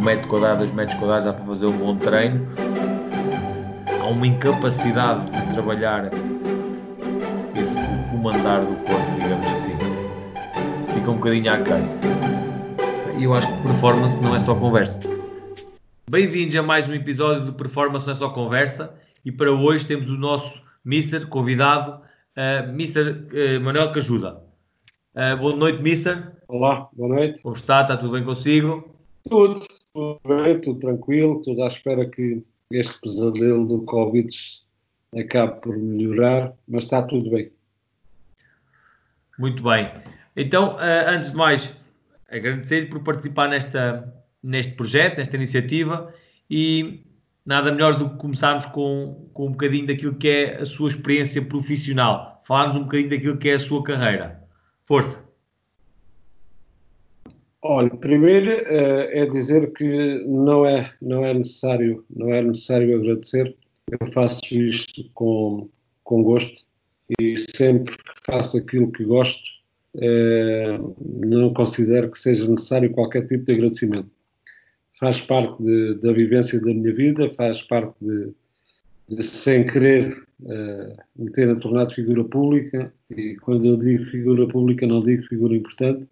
um metro quadrado, dois metros quadrados dá para fazer um bom treino. Há uma incapacidade de trabalhar esse comandar do corpo, digamos assim. Fica um bocadinho aquém. E eu acho que performance não é só conversa. Bem-vindos a mais um episódio de Performance Não é Só Conversa e para hoje temos o nosso Mister convidado, uh, Mr. Uh, Manuel Cajuda. Uh, boa noite, Mister. Olá, boa noite. Como está? Está tudo bem consigo? Tudo, tudo bem, tudo tranquilo, tudo à espera que este pesadelo do Covid acabe por melhorar, mas está tudo bem. Muito bem. Então, uh, antes de mais, agradecer-lhe por participar nesta, neste projeto, nesta iniciativa e nada melhor do que começarmos com, com um bocadinho daquilo que é a sua experiência profissional, falarmos um bocadinho daquilo que é a sua carreira. Força! Olha, primeiro uh, é dizer que não é, não é necessário, não é necessário agradecer. Eu faço isto com, com gosto e sempre que faço aquilo que gosto, uh, não considero que seja necessário qualquer tipo de agradecimento. Faz parte de, da vivência da minha vida, faz parte de, de sem querer uh, me ter tornado figura pública e quando eu digo figura pública não digo figura importante,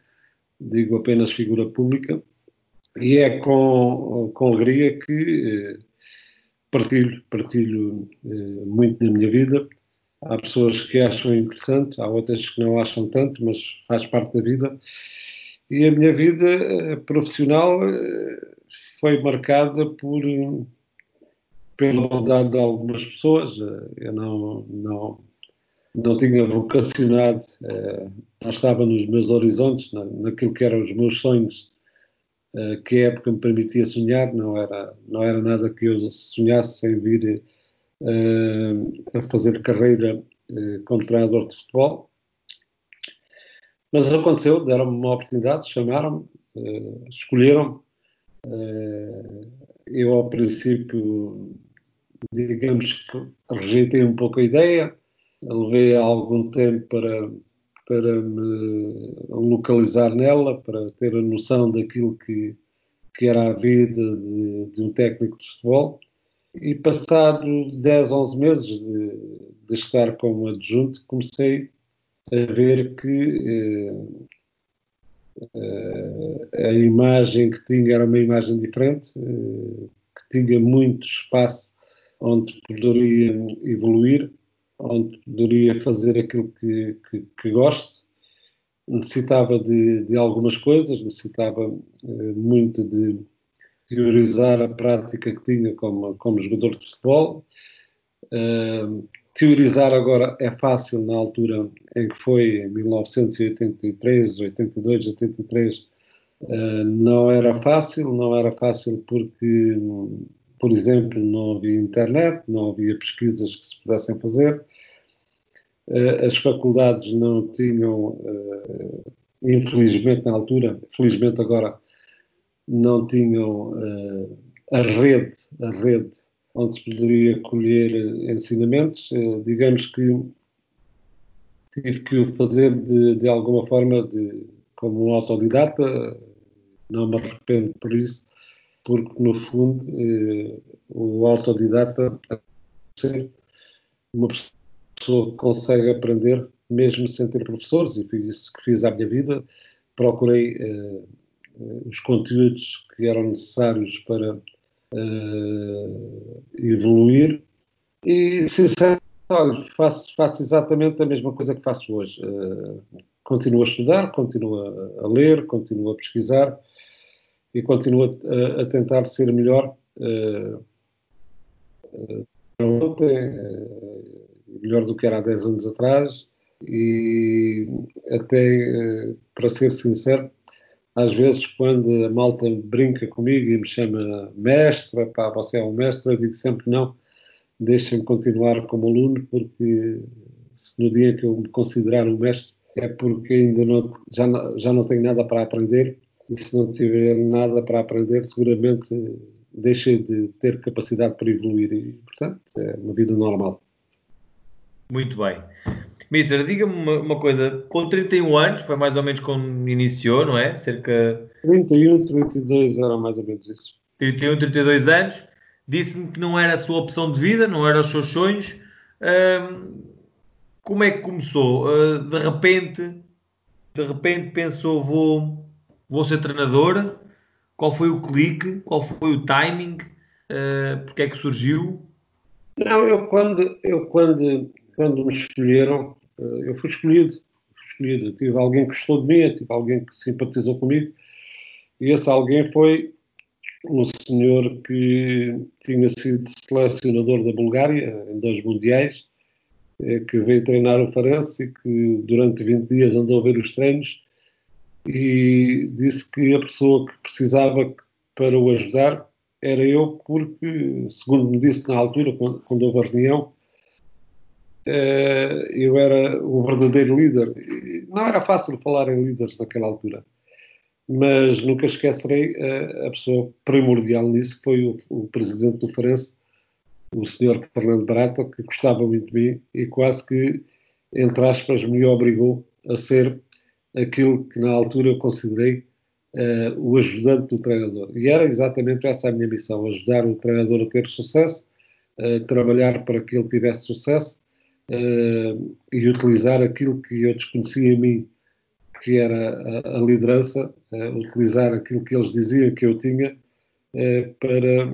digo apenas figura pública, e é com, com alegria que eh, partilho, partilho eh, muito da minha vida. Há pessoas que acham interessante, há outras que não acham tanto, mas faz parte da vida. E a minha vida eh, profissional foi marcada por pela bondade de algumas pessoas. Eu não, não, não tinha vocacionado, eh, não estava nos meus horizontes, naquilo que eram os meus sonhos, eh, que a época me permitia sonhar, não era, não era nada que eu sonhasse sem vir eh, a fazer carreira como treinador de futebol. Mas aconteceu, deram-me uma oportunidade, chamaram-me, escolheram-me. Eu, ao princípio, digamos que rejeitei um pouco a ideia, levei algum tempo para, para me localizar nela, para ter a noção daquilo que, que era a vida de, de um técnico de futebol. E passados 10, 11 meses de, de estar como adjunto, comecei a ver que eh, a imagem que tinha era uma imagem diferente, eh, que tinha muito espaço onde poderia evoluir onde poderia fazer aquilo que, que, que gosto. Necessitava de, de, algumas coisas, necessitava uh, muito de teorizar a prática que tinha como, como jogador de futebol. Uh, teorizar agora é fácil na altura em que foi, em 1983, 82, 83, uh, não era fácil, não era fácil porque por exemplo, não havia internet, não havia pesquisas que se pudessem fazer, eh, as faculdades não tinham, eh, infelizmente na altura, felizmente agora, não tinham eh, a rede, a rede onde se poderia colher ensinamentos. Digamos que tive que o fazer de, de alguma forma de, como um autodidata, não me arrependo por isso, porque no fundo eh, o autodidata ser uma pessoa que consegue aprender mesmo sem ter professores e foi isso que fiz à minha vida. Procurei eh, os conteúdos que eram necessários para eh, evoluir e sinceramente faço, faço exatamente a mesma coisa que faço hoje. continuo a estudar, continuo a ler, continuo a pesquisar e continuo a, tentar ser melhor uh, ontem, melhor do que era há 10 anos atrás e até, para ser sincero, às vezes quando a malta brinca comigo e me chama mestre, pá, você é um mestre, eu digo sempre não, deixem-me continuar como aluno, porque se no dia que eu me considerar um mestre é porque ainda não, já, já não tenho nada para aprender e se não tiver nada para aprender, seguramente deixa de ter capacidade para evoluir e, portanto, é uma vida normal. Muito bem. Mister, diga-me uma, uma, coisa, com 31 anos, foi mais ou menos quando iniciou, não é? Cerca... 31, 32 era mais ou menos isso. 31, 32 anos, disse-me que não era a sua opção de vida, não eram os seus sonhos. Uh, como é que começou? Uh, de repente, de repente pensou, vou, vou ser treinador. Qual foi o clique? Qual foi o timing? Uh, porque é que surgiu? Não, eu quando, eu quando, quando me escolheram, eu fui escolhido. Fui escolhido. tive alguém que gostou de mim, tive alguém que simpatizou comigo. E esse alguém foi um senhor que tinha sido selecionador da Bulgária em dois mundiais, eh, que veio treinar o Farense e que durante 20 dias andou a ver os treinos e disse que a pessoa que precisava para o ajudar era eu, porque, segundo me disse na altura, quando, quando houve a reunião, eh, eu era o verdadeiro líder. Não era fácil falar em líderes naquela altura mas nunca esquecerei a, a pessoa primordial nisso, foi o, o, presidente do Farense, o senhor Fernando Barata, que gostava muito de mim e quase que, entre aspas, me obrigou a ser aquilo que na altura eu considerei uh, o ajudante do treinador. E era exatamente essa a minha missão, ajudar o treinador a ter sucesso, uh, trabalhar para que ele tivesse sucesso uh, e utilizar aquilo que eu desconhecia em mim que era a, a liderança, utilizar aquilo que eles diziam que eu tinha para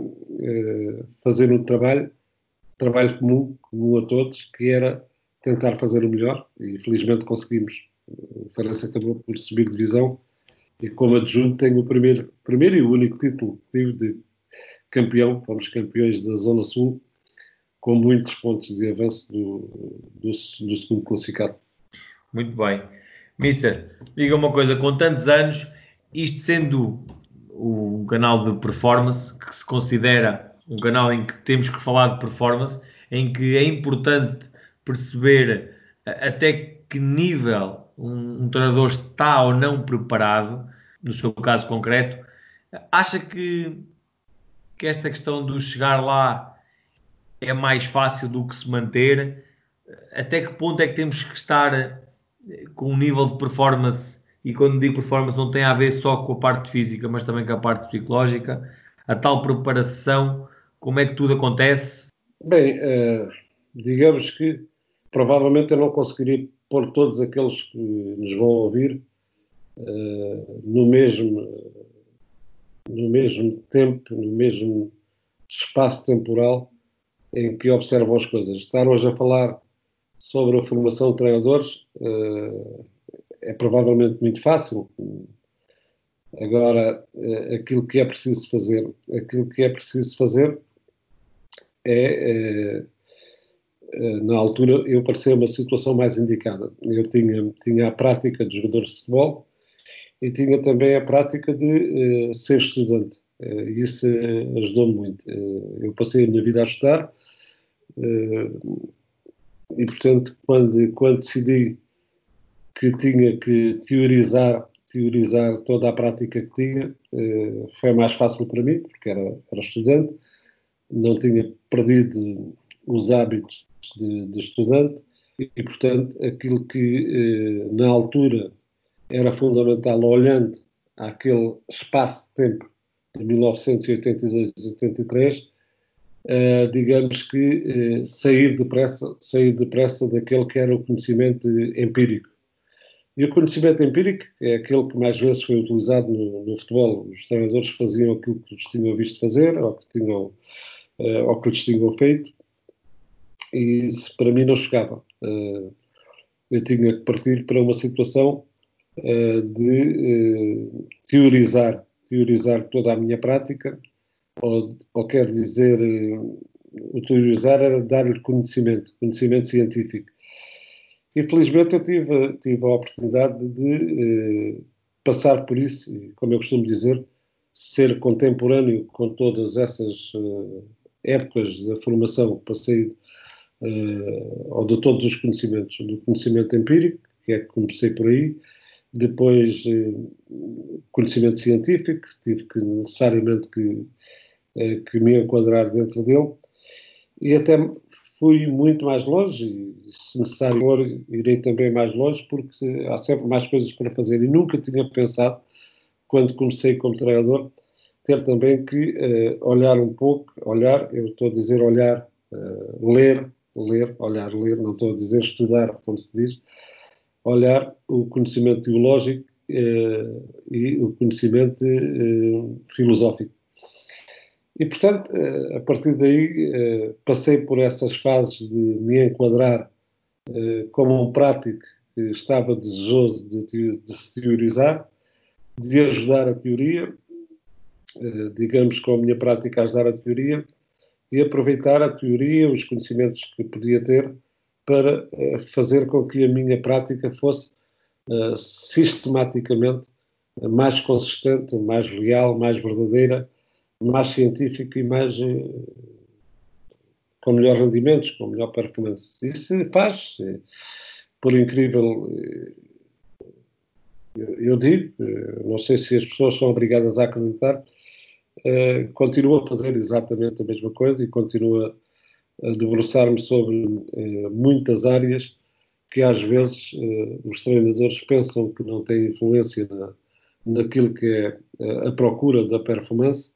fazer um trabalho, trabalho comum, comum a todos, que era tentar fazer o melhor e felizmente conseguimos. O Farense acabou por subir divisão e como adjunto tenho o primeiro, primeiro e único título que tive de campeão, fomos campeões da Zona Sul, com muitos pontos de avanço do, do, do segundo classificado. Muito bem. Mister, diga uma coisa, com tantos anos, isto sendo um canal de performance, que se considera um canal em que temos que falar de performance, em que é importante perceber até que nível um, um treinador está ou não preparado, no seu caso concreto, acha que, que esta questão do chegar lá é mais fácil do que se manter? Até que ponto é que temos que estar com um nível de performance, e quando digo performance não tem a ver só com a parte física, mas também com a parte psicológica, a tal preparação, como é que tudo acontece? Bem, uh, digamos que provavelmente eu não conseguiria pôr todos aqueles que nos vão ouvir uh, no mesmo no mesmo tempo, no mesmo espaço temporal em que observam as coisas. Estar hoje a falar sobre a formação de treinadores uh, é provavelmente muito fácil. Agora, uh, aquilo que é preciso fazer, aquilo que é preciso fazer é, na altura, eu parecia uma situação mais indicada. Eu tinha, tinha a prática de jogadores de futebol e tinha também a prática de ser estudante. E isso ajudou-me muito. eu passei a minha vida a estudar e, portanto, quando, quando decidi que tinha que teorizar, teorizar toda a prática que tinha, eh, foi mais fácil para mim, porque era, era estudante, não tinha perdido os hábitos de, de estudante e, portanto, aquilo que eh, na altura era fundamental, olhando àquele espaço de tempo de 1982 e 83, uh, digamos que uh, sair depressa, sair depressa daquele que era o conhecimento empírico. E o conhecimento empírico é aquele que mais vezes foi utilizado no, no futebol. Os treinadores faziam aquilo que lhes tinham visto fazer, ou que, tinham, uh, ou que lhes tinham feito, e isso para mim não chegava. Uh, eu tinha que partir para uma situação uh, de teorizar, teorizar toda a minha prática, ou, ou quer dizer, utilizar era dar-lhe conhecimento, conhecimento científico. E felizmente eu tive, tive a oportunidade de eh, passar por isso, e como eu costumo dizer, ser contemporâneo com todas essas eh, épocas da formação, passei eh, ou de todos os conhecimentos, do conhecimento empírico, que é que comecei por aí, depois eh, conhecimento científico, tive que necessariamente que eh, que me enquadrar dentro dele. E até fui muito mais longe, e se necessário for, irei também mais longe, porque há sempre mais coisas para fazer. E nunca tinha pensado, quando comecei como treinador, ter também que uh, olhar um pouco, olhar, eu estou a dizer olhar, uh, ler, ler, olhar, ler, não estou a dizer estudar, como se diz, olhar o conhecimento teológico uh, e o conhecimento filosófico. E, portanto, a partir daí, passei por essas fases de me enquadrar como um prático que estava desejoso de, de se teorizar, de ajudar a teoria, eh, digamos, com a minha prática a ajudar a teoria e aproveitar a teoria, os conhecimentos que podia ter para eh, fazer com que a minha prática fosse uh, sistematicamente mais consistente, mais real, mais verdadeira, mais científica e mais uh, com melhores rendimentos, com melhor performance. Isso se faz, por incrível eu digo, não sei se as pessoas são obrigadas a acreditar, uh, continuo a fazer exatamente a mesma coisa e continuo a, debruçar-me sobre uh, muitas áreas que às vezes uh, os treinadores pensam que não têm influência na, naquilo que é a procura da performance,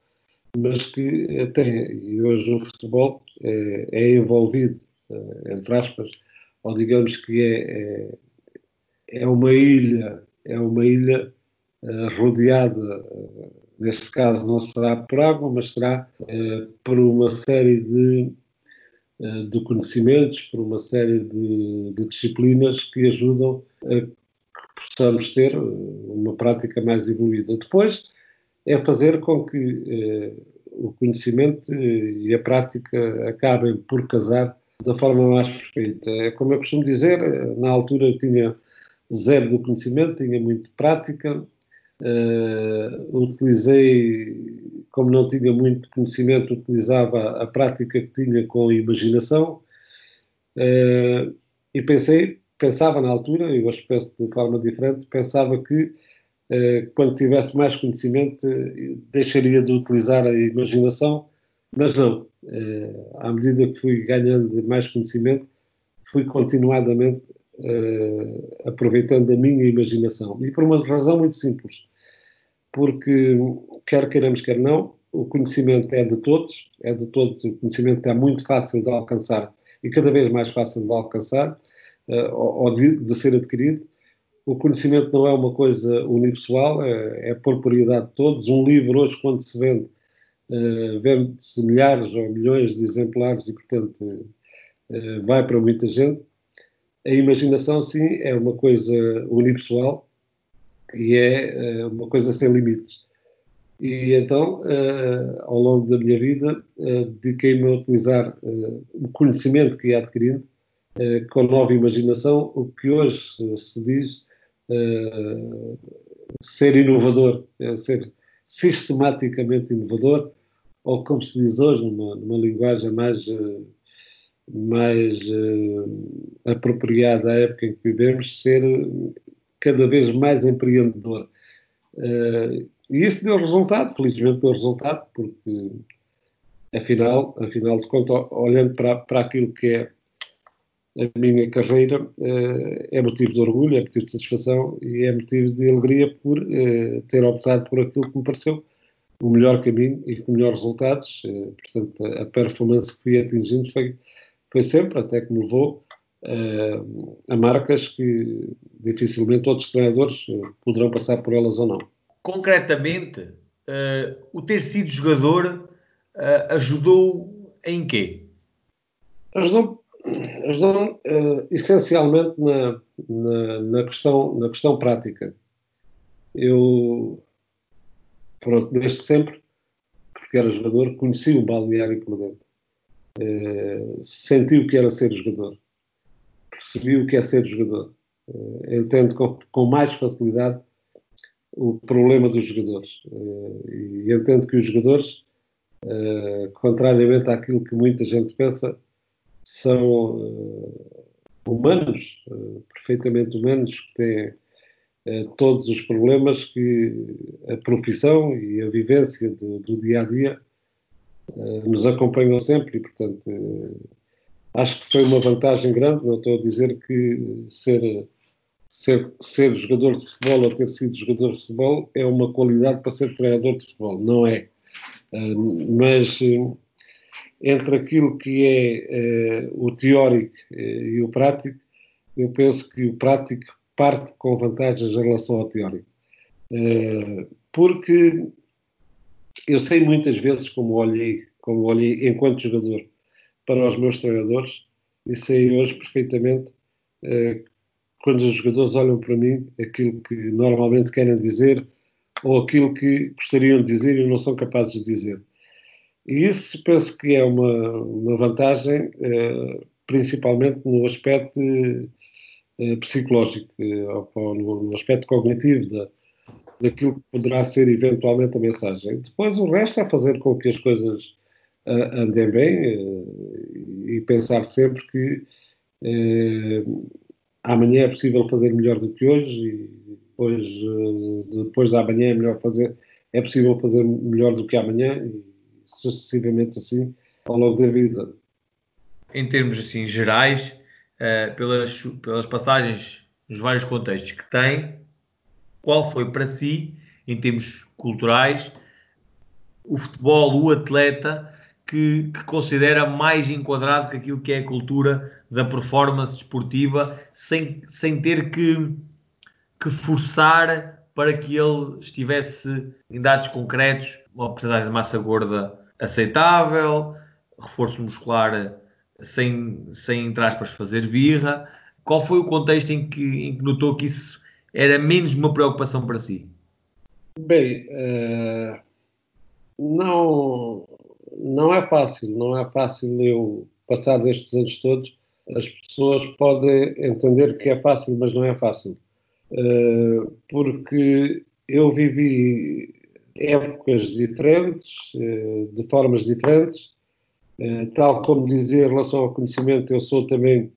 mas que tem. E hoje o futebol é, é envolvido, entre aspas, ou digamos que é, é, é uma ilha, é uma ilha rodeada neste caso não será por água, mas será eh, por uma série de, eh, de, conhecimentos, por uma série de, de, disciplinas que ajudam a que possamos ter eh, uma prática mais evoluída. Depois é fazer com que o conhecimento e a prática acabem por casar da forma mais perfeita. É como eu costumo dizer, na altura tinha zero de conhecimento, tinha muito prática, Uh, utilizei, como não tinha muito conhecimento, utilizava a prática que tinha com a imaginação uh, e pensei, pensava na altura, e hoje penso de forma diferente, pensava que uh, quando tivesse mais conhecimento deixaria de utilizar a imaginação, mas não. à medida que fui ganhando mais conhecimento, fui continuadamente Uh, aproveitando a minha imaginação. E por uma razão muito simples porque quer queiramos, quer não, o conhecimento é de todos, é de todos, o conhecimento é muito fácil de alcançar e cada vez mais fácil de alcançar uh, ou de, de, ser adquirido. O conhecimento não é uma coisa unipessoal, é, é propriedade de todos. Um livro hoje, quando se vende, uh, vende-se milhares ou milhões de exemplares e, portanto, vai para muita gente. A imaginação, sim, é uma coisa unipessoal e é uh, uma coisa sem limites. E então, uh, ao longo da minha vida, uh, dediquei-me a utilizar o conhecimento que ia adquirindo com nova imaginação, o que hoje se diz ser inovador, é ser sistematicamente inovador, ou como se diz hoje, numa, numa linguagem mais, mais apropriada à época em que vivemos, ser cada vez mais empreendedor. Uh, e isso deu resultado, felizmente deu resultado, porque afinal, afinal de contas, olhando para, para aquilo que é a minha carreira, uh, é motivo de orgulho, é motivo de satisfação e é motivo de alegria por uh, ter optado por aquilo que me pareceu o melhor caminho e com melhores resultados. portanto, a performance que fui atingindo foi, foi sempre, até que me levou uh, a marcas que dificilmente outros treinadores eh, poderão passar por elas ou não. Concretamente, uh, o ter sido jogador uh, ajudou em quê? Ajudou, ajudou essencialmente na, na, na, questão, na questão prática. Eu, pronto, desde sempre, porque era jogador, conheci o balneário por dentro. Senti o que era ser jogador percebi o que é ser jogador. Uh, entendo com, com, mais facilidade o problema dos jogadores. Uh, e entendo que os jogadores, contrariamente àquilo que muita gente pensa, são humanos, perfeitamente humanos, que têm todos os problemas que a profissão e a vivência do, do dia a dia nos acompanham sempre e, portanto, acho que foi uma vantagem grande. Não estou a dizer que ser, ser, ser jogador de futebol ou ter sido jogador de futebol é uma qualidade para ser treinador de futebol. Não é. Uh, mas entre aquilo que é o teórico e o prático, eu penso que o prático parte com vantagens em relação ao teórico. porque eu sei muitas vezes como olhei, como olhei enquanto jogador para os meus treinadores e sei hoje perfeitamente quando os jogadores olham para mim aquilo que normalmente querem dizer ou aquilo que gostariam de dizer e não são capazes de dizer. E isso penso que é uma, uma vantagem, eh, principalmente no aspecto eh, psicológico, eh, no, no, aspecto cognitivo da, daquilo que poderá ser eventualmente a mensagem. Depois o resto é fazer com que as coisas uh, andem bem uh, e pensar sempre que uh, amanhã é possível fazer melhor do que hoje e depois, depois da amanhã é melhor fazer, é possível fazer melhor do que amanhã e sucessivamente assim ao longo da vida. Em termos assim gerais, pelas, pelas passagens nos vários contextos que tem, qual foi para si, em termos culturais, o futebol, o atleta que, que, considera mais enquadrado que aquilo que é a cultura da performance desportiva, sem, sem ter que que forçar para que ele estivesse em dados concretos, uma porcentagem de massa gorda aceitável, reforço muscular sem, sem entre aspas, fazer birra. Qual foi o contexto em que, em que notou que isso era menos uma preocupação para si? Bem, uh, não, não é fácil, não é fácil eu passar destes anos todos. As pessoas podem entender que é fácil, mas não é fácil. Eh, porque eu vivi épocas diferentes, eh, de formas diferentes, eh, tal como dizer em relação ao conhecimento, eu sou também,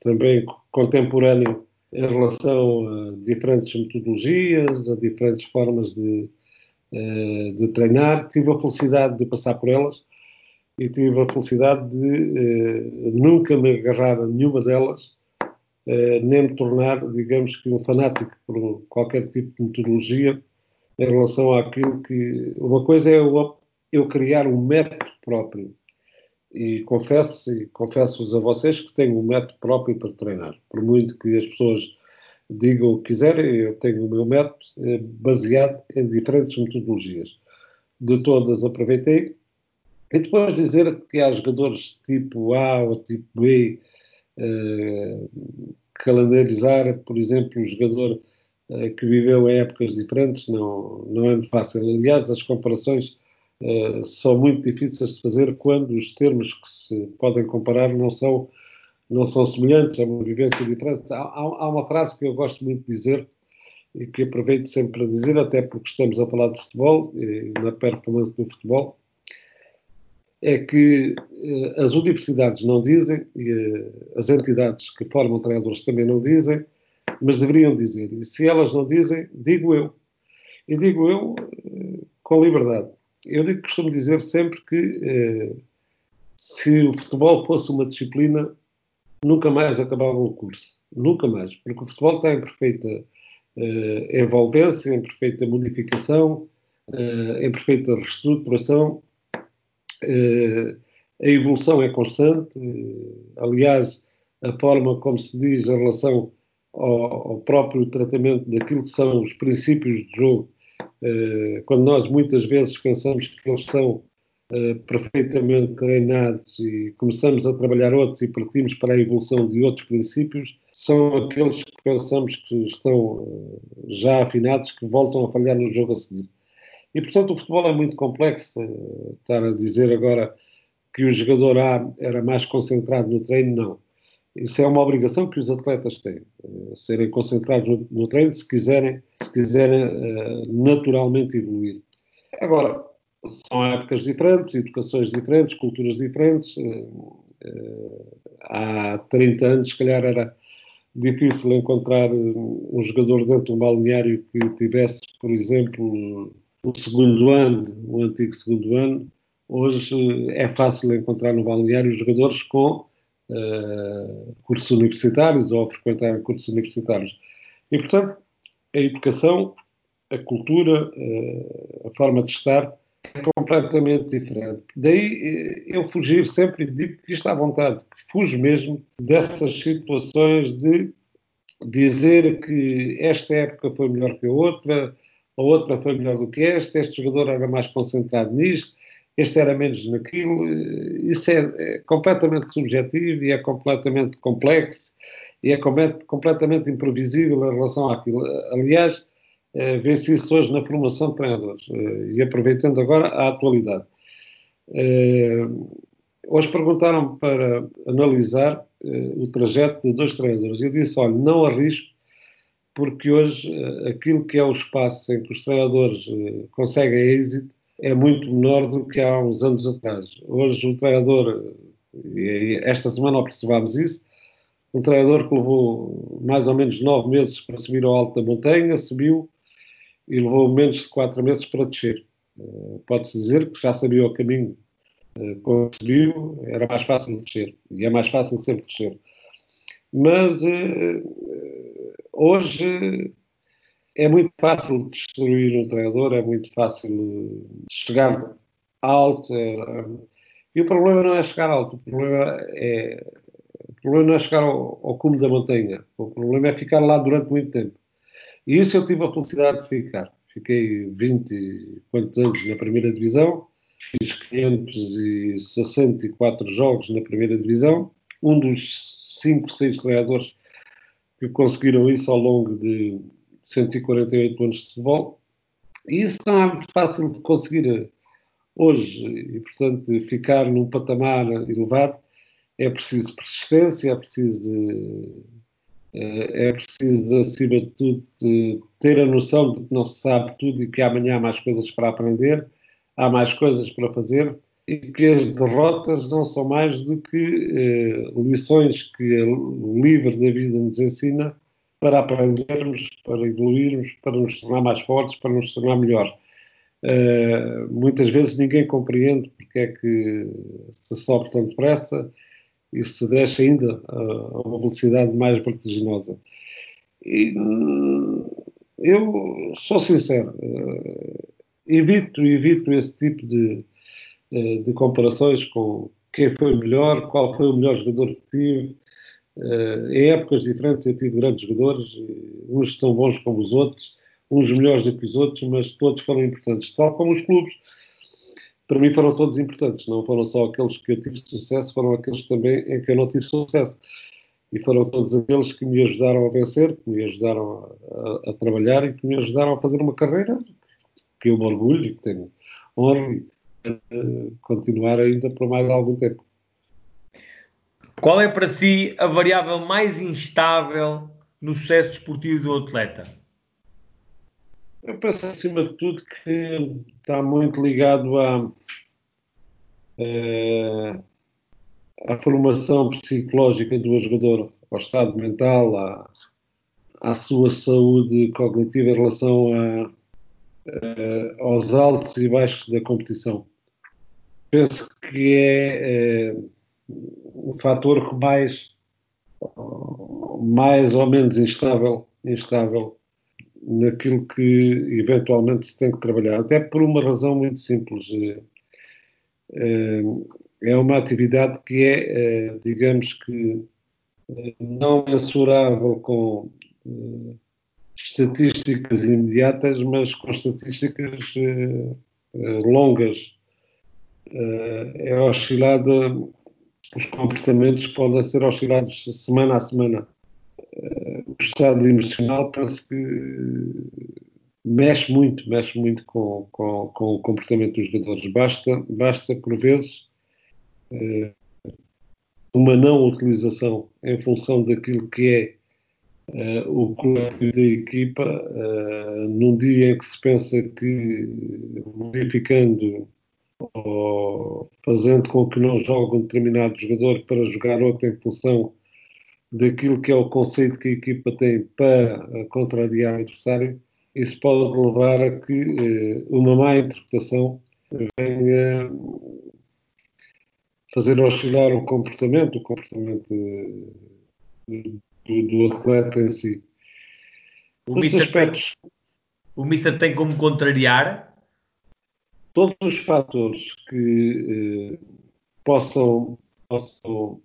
também contemporâneo em relação a diferentes metodologias, a diferentes formas de, de treinar. Tive a felicidade de passar por elas e tive a felicidade de nunca me agarrar a nenhuma delas eh, nem me tornar, digamos que, um fanático por qualquer tipo de metodologia em relação àquilo que. Uma coisa é eu, eu criar um método próprio. E confesso, confesso-vos a vocês que tenho um método próprio para treinar. Por muito que as pessoas digam o que quiserem, eu tenho o meu método eh, baseado em diferentes metodologias. De todas aproveitei. E depois dizer que há jogadores tipo A ou tipo B eh, calendarizar, por exemplo, um jogador uh, que viveu em épocas diferentes não, não é muito fácil. Aliás, as comparações uh, são muito difíceis de fazer quando os termos que se podem comparar não são, não são semelhantes, é uma vivência diferente. Há, há, uma frase que eu gosto muito de dizer e que aproveito sempre para dizer, até porque estamos a falar de futebol e na performance do futebol, é que eh, as universidades não dizem, e eh, as entidades que formam treinadores também não dizem, mas deveriam dizer. E se elas não dizem, digo eu. E digo eu eh, com liberdade. Eu digo, costumo dizer sempre que se o futebol fosse uma disciplina, nunca mais acabava o curso. Nunca mais. Porque o futebol está em perfeita envolvência, em perfeita modificação, em perfeita reestruturação eh, a evolução é constante, aliás, a forma como se diz em relação ao, ao próprio tratamento daquilo que são os princípios de jogo, eh, quando nós muitas vezes pensamos que eles estão eh, perfeitamente treinados e começamos a trabalhar outros e partimos para a evolução de outros princípios, são aqueles que pensamos que estão já afinados, que voltam a falhar no jogo a seguir. E, portanto, o futebol é muito complexo. Estar a dizer agora que o jogador A era mais concentrado no treino, não. Isso é uma obrigação que os atletas têm, eh, serem concentrados no, no treino se quiserem, se quiserem uh, naturalmente evoluir. Agora, são épocas diferentes, educações diferentes, culturas diferentes. Uh, uh, há 30 anos, se calhar, era difícil encontrar um jogador dentro de um balneário que tivesse, por exemplo, o segundo ano, o antigo segundo ano, hoje é fácil encontrar no balneário jogadores com uh, cursos universitários ou a frequentar cursos universitários. E, portanto, a educação, a cultura, uh, a forma de estar é completamente diferente. Daí eu fugir sempre digo que isto à vontade, que fujo mesmo dessas situações de dizer que esta época foi melhor que a outra, a outra foi melhor do que esta, este jogador era mais concentrado nisto, este era menos naquilo. Isso é, é completamente subjetivo e é completamente complexo e é completamente imprevisível em relação àquilo. Aliás, eh, vê-se isso hoje na formação de treinadores. Eh, e aproveitando agora a atualidade. Eh, hoje perguntaram para analisar o trajeto de dois treinadores. Eu disse: olha, não arrisco, porque hoje aquilo que é o espaço em que os treinadores conseguem êxito é muito menor do que há uns anos atrás. Hoje o treinador, e esta semana observámos isso, um treinador que levou mais ou menos nove meses para subir ao alto da montanha, subiu e levou menos de quatro meses para descer. Uh, Pode-se dizer que já sabia o caminho uh, quando subiu, era mais fácil de descer, e é mais fácil sempre descer. Mas uh, hoje é muito fácil destruir um treinador, é muito fácil chegar alto. É, e o problema não é chegar alto, o problema é, o problema não é chegar ao, ao cume da montanha, o problema é ficar lá durante muito tempo. E isso eu tive a felicidade de ficar. Fiquei 20 quantos anos na primeira divisão, fiz 564 jogos na primeira divisão, um dos 5, 6 treinadores que conseguiram isso ao longo de 148 anos de futebol. E isso não é muito fácil de conseguir hoje, e portanto ficar num patamar elevado é preciso persistência, é preciso de, eh, é preciso, acima de tudo, de ter a noção de que não se sabe tudo e que amanhã há mais coisas para aprender, há mais coisas para fazer e que as derrotas não são mais do que eh, lições que o livro da vida nos ensina para aprendermos, para evoluirmos, para nos tornar mais fortes, para nos tornar melhor. Uh, muitas vezes ninguém compreende porque é que se sobe tão depressa e se desce ainda a, uma velocidade mais vertiginosa. E, eu sou sincero, uh, evito, evito esse tipo de, uh, de comparações com quem foi melhor, qual foi o melhor jogador que tive, Uh, em épocas diferentes eu tive grandes jogadores, uns tão bons como os outros, uns melhores do que os outros, mas todos foram importantes, tal como os clubes. Para mim foram todos importantes, não foram só aqueles que eu tive sucesso, foram aqueles também em que eu não tive sucesso. E foram todos aqueles que me ajudaram a vencer, que me ajudaram a, a, a trabalhar e que me ajudaram a fazer uma carreira que eu me orgulho e que tenho honra de uh, continuar ainda por mais algum tempo. Qual é para si a variável mais instável no sucesso desportivo do atleta? Eu penso, acima de tudo, que está muito ligado à, eh, à formação psicológica do jogador, ao estado mental, à, à sua saúde cognitiva em relação a, eh, aos altos e baixos da competição. Penso que é eh, o fator que mais, mais ou menos instável, instável naquilo que eventualmente se tem que trabalhar, até por uma razão muito simples. É, é uma atividade que é, é digamos que, não mensurável com estatísticas imediatas, mas com estatísticas longas. É oscilada os comportamentos podem ser oscilados semana a semana. Eh, o estado emocional parece que mexe muito, mexe muito com, com, com o comportamento dos jogadores. Basta, basta por vezes, eh, uma não utilização em função daquilo que é o coletivo da equipa, num dia em que se pensa que modificando ou fazendo com que não jogue um determinado jogador para jogar outro em função daquilo que é o conceito que a equipa tem para contrariar o adversário, isso pode levar a que eh, uma má interpretação venha fazer oscilar o comportamento, o comportamento eh, do, do atleta em si. O Mister, aspectos, tem, o Mister tem como contrariar todos os fatores que eh, possam, possam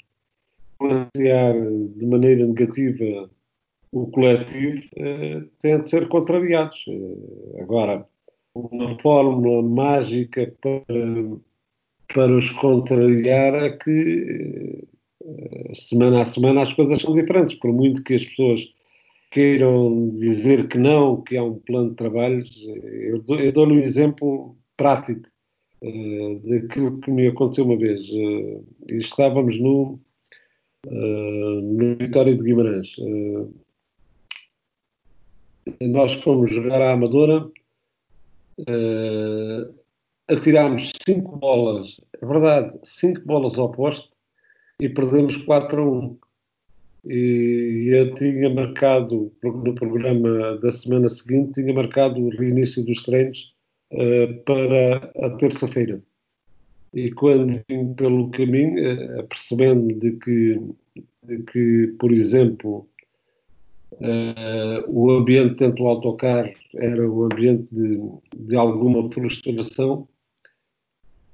influenciar de maneira negativa o coletivo eh, têm de ser contrariados. Eh, agora, uma fórmula mágica para, para os contrariar é que eh, semana a semana as coisas são diferentes, por muito que as pessoas queiram dizer que não, que há um plano de trabalhos, eu, dou, lhe um exemplo prático uh, daquilo que me aconteceu uma vez. Uh, estávamos no, uh, no Vitória de Guimarães. Nós fomos jogar à Amadora, atirámos cinco bolas, é verdade, cinco bolas ao posto e perdemos 4 a 1 e eu tinha marcado no programa da semana seguinte, tinha marcado o reinício dos treinos uh, para a terça-feira. E quando vim pelo caminho, uh, apercebendo de que, de que, por exemplo, uh, o ambiente dentro do autocarro era o ambiente de, de alguma frustração,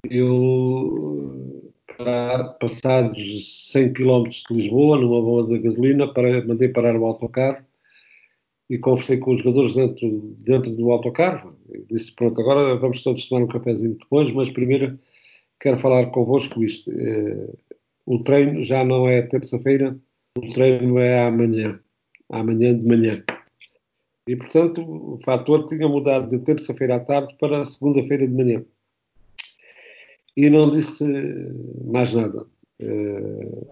eu passados 100 km de Lisboa, numa bomba de gasolina, para, mandei parar o autocarro e conversei com os jogadores dentro, dentro do autocarro. Eu disse: Pronto, agora vamos todos tomar um cafezinho depois, mas primeiro quero falar convosco isto. Eh, o treino já não é terça-feira, o treino é amanhã, amanhã de manhã. E, portanto, o fator tinha mudado de terça-feira à tarde para segunda-feira de manhã e não disse mais nada. Eh,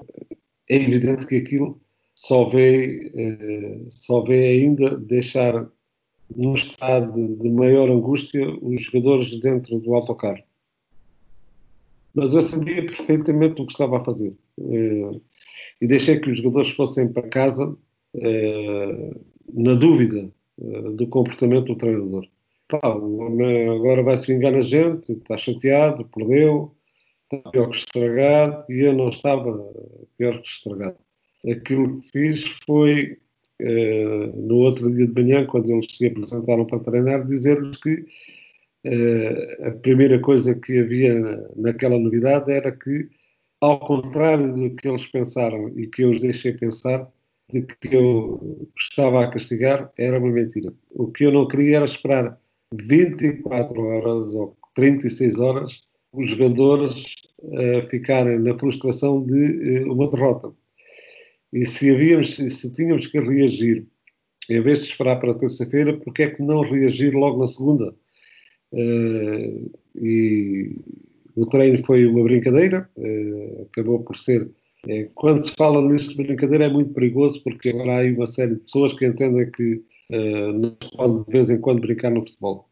é evidente que aquilo só vê, eh, só vê ainda deixar num estado de maior angústia os jogadores dentro do autocarro. Mas eu sabia perfeitamente o que estava a fazer. Eh, e deixei que os jogadores fossem para casa na dúvida do comportamento do treinador pá, agora vai se vingar na gente, está chateado, perdeu, está pior que estragado, e eu não estava pior que estragado. Aquilo que fiz foi, eh, no outro dia de manhã, quando eles se apresentaram para treinar, dizer-lhes que eh, a primeira coisa que havia naquela novidade era que, ao contrário do que eles pensaram e que eu os deixei pensar, de que eu estava a castigar, era uma mentira. O que eu não queria era esperar 24 horas ou 36 horas os jogadores uh, ficarem na frustração de uh, uma derrota. E se, havíamos, se tínhamos que reagir, em vez de esperar para terça-feira, porque é que não reagir logo na segunda? Uh, e o treino foi uma brincadeira, acabou por ser. quando se fala nisso de brincadeira é muito perigoso, porque agora há aí uma série de pessoas que entendem que uh, não se pode de vez em quando brincar no futebol.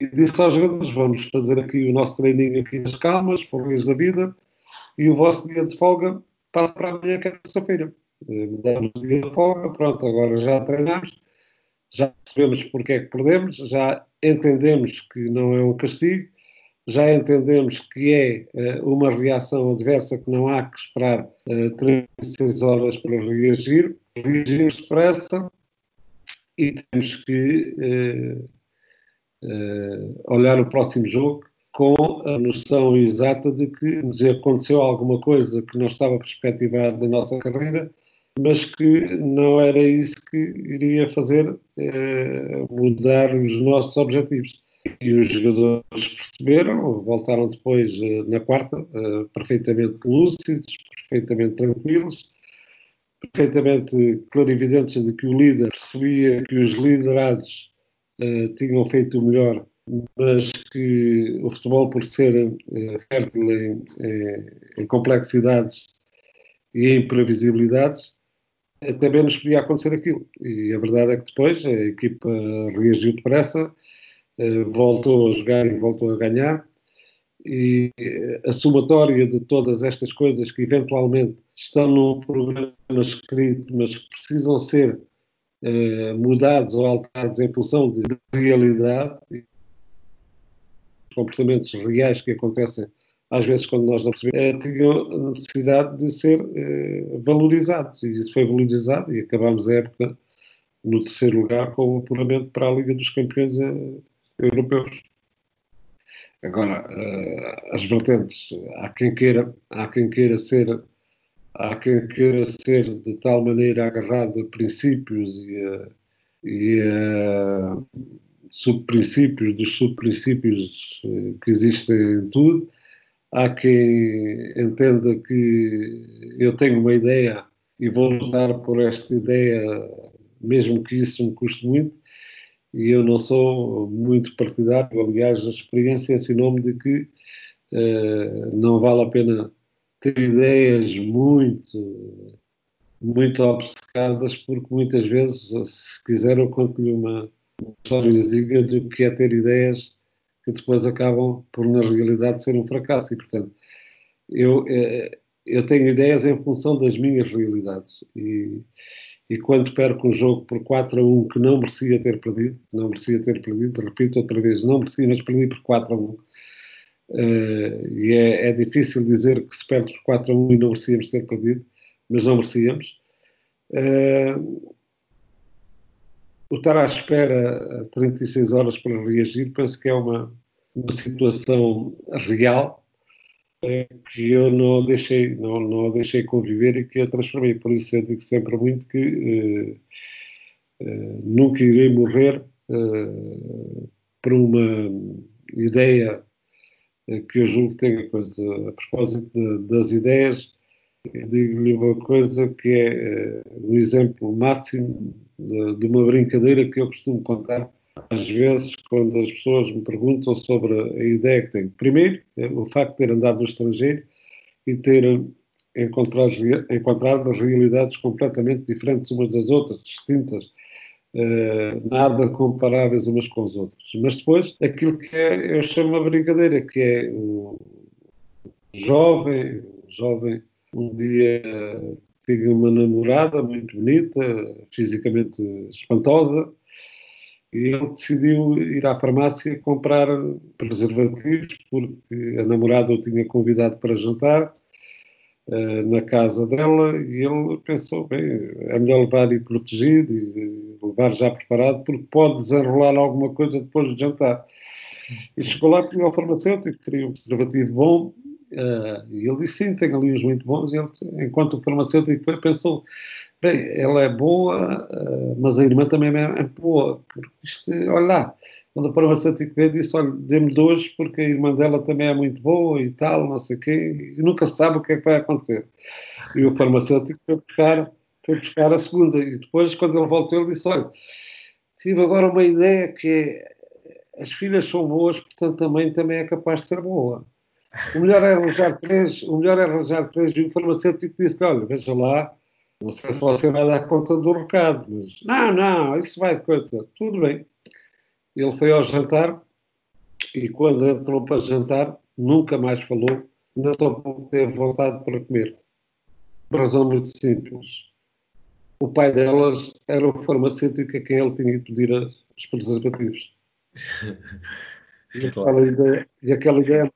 E disse aos jogadores: vamos fazer aqui o nosso treininho aqui nas calmas, por da vida, e o vosso dia de folga passa para amanhã, terça-feira. Eh, Damos o dia de folga, pronto, agora já treinamos, já percebemos porque é que perdemos, já entendemos que não é um castigo, já entendemos que é uh, uma reação adversa que não há que esperar uh, 36 horas para reagir, reagimos depressa e temos que uh, uh, olhar o próximo jogo com a noção exata de que nos aconteceu alguma coisa que não estava perspectivada na nossa carreira, mas que não era isso que iria fazer uh, mudar os nossos objetivos. E os jogadores perceberam, voltaram depois uh, na quarta, uh, perfeitamente lúcidos, perfeitamente tranquilos, perfeitamente clarividentes de que o líder percebia que os liderados uh, tinham feito o melhor, mas que o futebol, por ser uh, fértil em, em, em, complexidades e em previsibilidades, uh, também nos podia acontecer aquilo. E a verdade é que depois a equipa reagiu depressa, voltou a jogar e voltou a ganhar. E a somatória de todas estas coisas que eventualmente estão no programa escrito, mas precisam ser eh, mudados ou alterados em função de realidade, comportamentos reais que acontecem às vezes quando nós não percebemos, eh, tinham necessidade de ser eh, valorizados. E isso foi valorizado e acabamos a época no terceiro lugar com o apuramento para a Liga dos Campeões eh, Europeus. Agora, as vertentes, há quem queira, há quem queira ser, há quem queira ser de tal maneira agarrado a princípios e a, e a subprincípios dos subprincípios eh, que existem em tudo. Há quem entenda que eu tenho uma ideia e vou lutar por esta ideia, mesmo que isso me custe muito, e eu não sou muito partidário. Aliás, a experiência ensinou-me de que uh, não vale a pena ter ideias muito, muito obcecadas, porque muitas vezes, se quiser, eu conto-lhe uma, históriazinha do que é ter ideias que depois acabam por, na realidade, ser um fracasso. E, portanto, eu, eh, eu tenho ideias em função das minhas realidades. E, e quando perco um jogo por 4 a 1 que não merecia ter perdido, não merecia ter perdido, repito outra vez, não merecia, mas perdi por 4 a 1. Uh, eh, e é, é, difícil dizer que se perde por 4 a 1 e não merecíamos ter perdido, mas não merecíamos. Uh, o estar à espera 36 horas para reagir, penso que é uma, uma situação real é, que eu não deixei, não, não deixei conviver e que eu transformei. Por isso eu digo sempre muito que eh, eh, nunca irei morrer eh, por uma ideia que eu julgo que tenha coisa. A propósito de, das ideias, digo-lhe uma coisa que é uh, um exemplo máximo de, de, uma brincadeira que eu costumo contar às vezes quando as pessoas me perguntam sobre a ideia que tenho. Primeiro, é o facto de ter andado no estrangeiro e ter encontrado, encontrado realidades completamente diferentes umas das outras, distintas, nada comparáveis umas com as outras. Mas depois, aquilo que é, eu chamo uma brincadeira, que é o jovem, jovem um dia tive uma namorada muito bonita, fisicamente espantosa, e ele decidiu ir à farmácia comprar preservativos, porque a namorada o tinha convidado para jantar uh, na casa dela, e ele pensou, bem, é melhor levar e protegido e levar já preparado, porque pode desenrolar alguma coisa depois do jantar. E chegou lá, pediu ao farmacêutico, queria um preservativo bom, Uh, ele disse sim, tem ali uns muito bons. Ele, enquanto o farmacêutico pensou: bem, ela é boa, uh, mas a irmã também é boa. Porque isto, olha lá, quando o farmacêutico veio, disse: olha, dê-me dois, porque a irmã dela também é muito boa e tal, não sei o quê. E nunca se sabe o que é que vai acontecer. E o farmacêutico foi buscar, foi buscar a segunda. E depois, quando ele voltou, ele disse: olha, tive agora uma ideia que é, as filhas são boas, portanto a mãe também é capaz de ser boa. O melhor é arranjar três, o melhor é arranjar três e o farmacêutico disse, olha, veja lá, não sei se você vai dar conta do recado, mas não, não, isso vai conta, tudo bem. Ele foi ao jantar e quando entrou para jantar nunca mais falou, não só teve vontade para comer. Por razão muito simples. O pai delas era o farmacêutico a quem ele tinha que pedir os preservativos. e, aquela ideia, e aquela ideia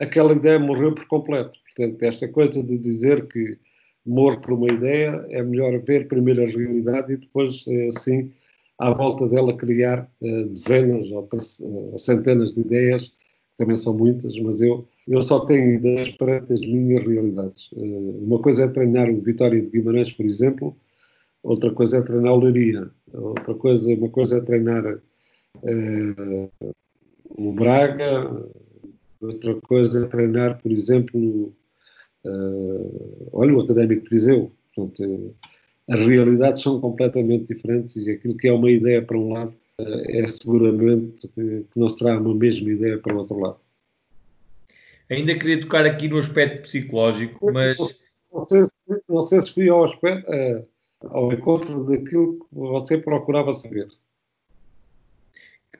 aquela ideia morreu por completo. Portanto, esta coisa de dizer que morre por uma ideia, é melhor ver primeiro a realidade e depois, eh, assim, à volta dela criar uh, dezenas ou uh, centenas de ideias, também são muitas, mas eu, eu só tenho ideias para as minhas realidades. Uh, uma coisa é treinar o Vitória de Guimarães, por exemplo, outra coisa é treinar o Leiria, outra coisa, uma coisa é treinar o Braga, Outra coisa é treinar, por exemplo, uh, olha, o Académico Viseu. Portanto, uh, as realidades são completamente diferentes e aquilo que é uma ideia para um lado uh, é seguramente que, que não será uma mesma ideia para o outro lado. Ainda queria tocar aqui no aspecto psicológico, mas. Não sei, não sei se fui ao, aspecto, ao encontro daquilo que você procurava saber.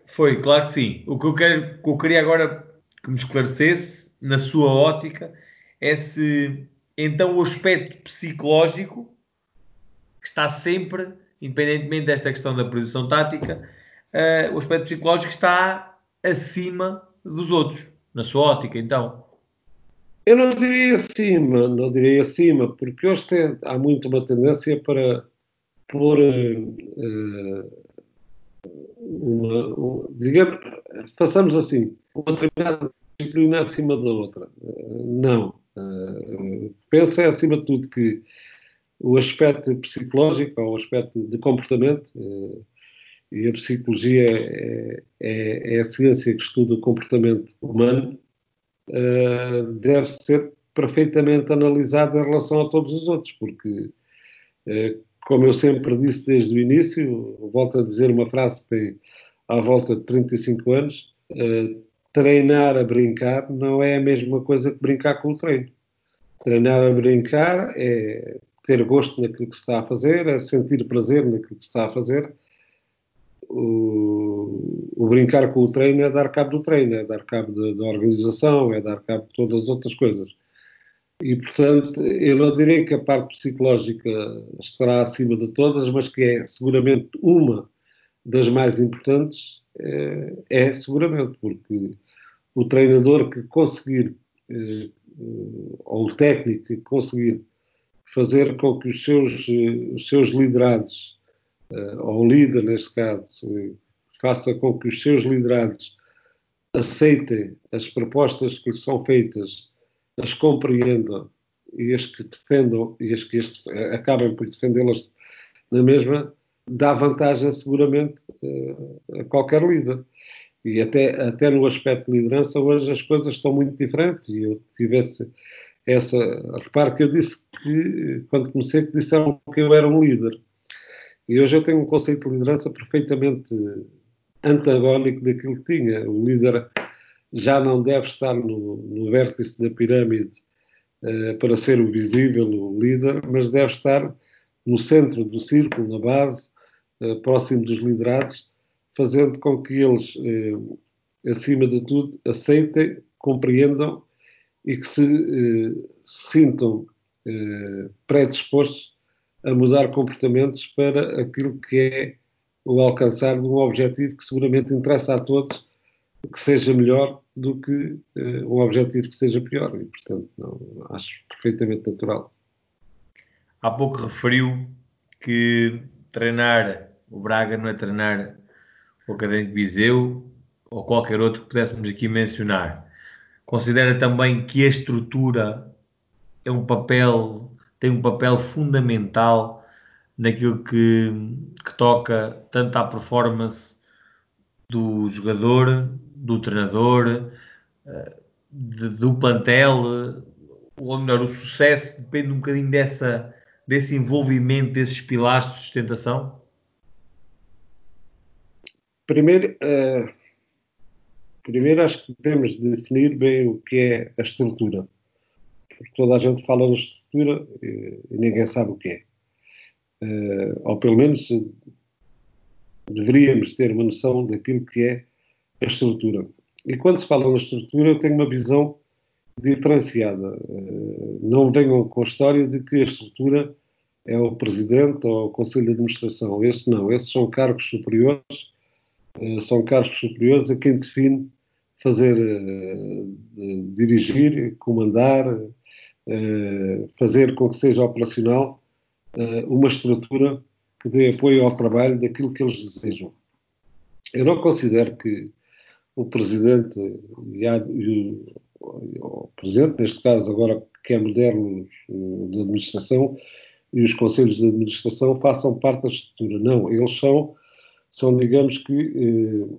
Foi, claro que sim. O que eu, quero, o que eu queria agora que me esclarecesse, na sua ótica, é se então o aspecto psicológico, que está sempre, independentemente desta questão da produção tática, uh, o aspecto psicológico está acima dos outros, na sua ótica, então. Eu não diria acima, não diria acima, porque hoje tem, há muito uma tendência para pôr, uh, uma, digamos, façamos assim, uma determinada disciplina acima da outra. Não. Penso é, acima de tudo, que o aspecto psicológico, ou o aspecto de comportamento, e a psicologia é, é, é, a ciência que estuda o comportamento humano, deve ser perfeitamente analisado em relação a todos os outros, porque, como eu sempre disse desde o início, volto a dizer uma frase que tem à volta de 35 anos, treinar a brincar não é a mesma coisa que brincar com o treino. Treinar a brincar é ter gosto naquilo que se está a fazer, é sentir prazer naquilo que se está a fazer. O, o brincar com o treino é dar cabo do treino, é dar cabo da organização, é dar cabo de todas as outras coisas. E, portanto, eu não direi que a parte psicológica estará acima de todas, mas que é seguramente uma das mais importantes, é, é seguramente, porque o treinador que conseguir, eh, ou o técnico que conseguir fazer com que os seus, eh, os seus liderados, eh, ou o líder neste caso, faça com que os seus liderados aceitem as propostas que lhes são feitas, as compreendam e as que defendam e as que este, acabem por defendê-las na mesma, dá vantagem seguramente a qualquer líder. E até, até no aspecto de liderança, hoje as coisas estão muito diferentes. E eu tivesse essa. Repare que eu disse que, quando comecei, que disseram que eu era um líder. E hoje eu tenho um conceito de liderança perfeitamente antagónico daquilo que tinha. O líder já não deve estar no, no vértice da pirâmide uh, para ser o visível, o líder, mas deve estar no centro do círculo, na base, uh, próximo dos liderados, fazendo com que eles, eh, acima de tudo, aceitem, compreendam e que se eh, sintam eh, predispostos a mudar comportamentos para aquilo que é o alcançar de um objetivo que seguramente interessa a todos, que seja melhor do que uh, um objetivo que seja pior. E, portanto, não, acho perfeitamente natural. Há pouco referiu que treinar o Braga não é treinar o Académico Viseu ou qualquer outro que pudéssemos aqui mencionar. Considera também que a estrutura é um papel, tem um papel fundamental naquilo que, que toca tanto à performance do jogador, do treinador, eh, de, do plantel, ou melhor, o sucesso depende um bocadinho dessa, desse envolvimento, desses pilares de sustentação? Primeiro, uh, primeiro acho que devemos definir bem o que é a estrutura. Porque toda a gente fala na estrutura e, e ninguém sabe o que é. Uh, ou pelo menos deveríamos ter uma noção daquilo que é a estrutura. E quando se fala na estrutura, eu tenho uma visão diferenciada. Não venham com a história de que a estrutura é o presidente ou o conselho de administração. Esse não, esses são cargos superiores eh, são cargos superiores a quem define fazer, eh, dirigir, comandar, eh, fazer com que seja operacional uma estrutura que dê apoio ao trabalho daquilo que eles desejam. Eu não considero que o Presidente e, o Presidente, neste caso agora que é moderno de administração, e os conselhos de administração façam parte da estrutura. Não, eles são são, digamos que, eh,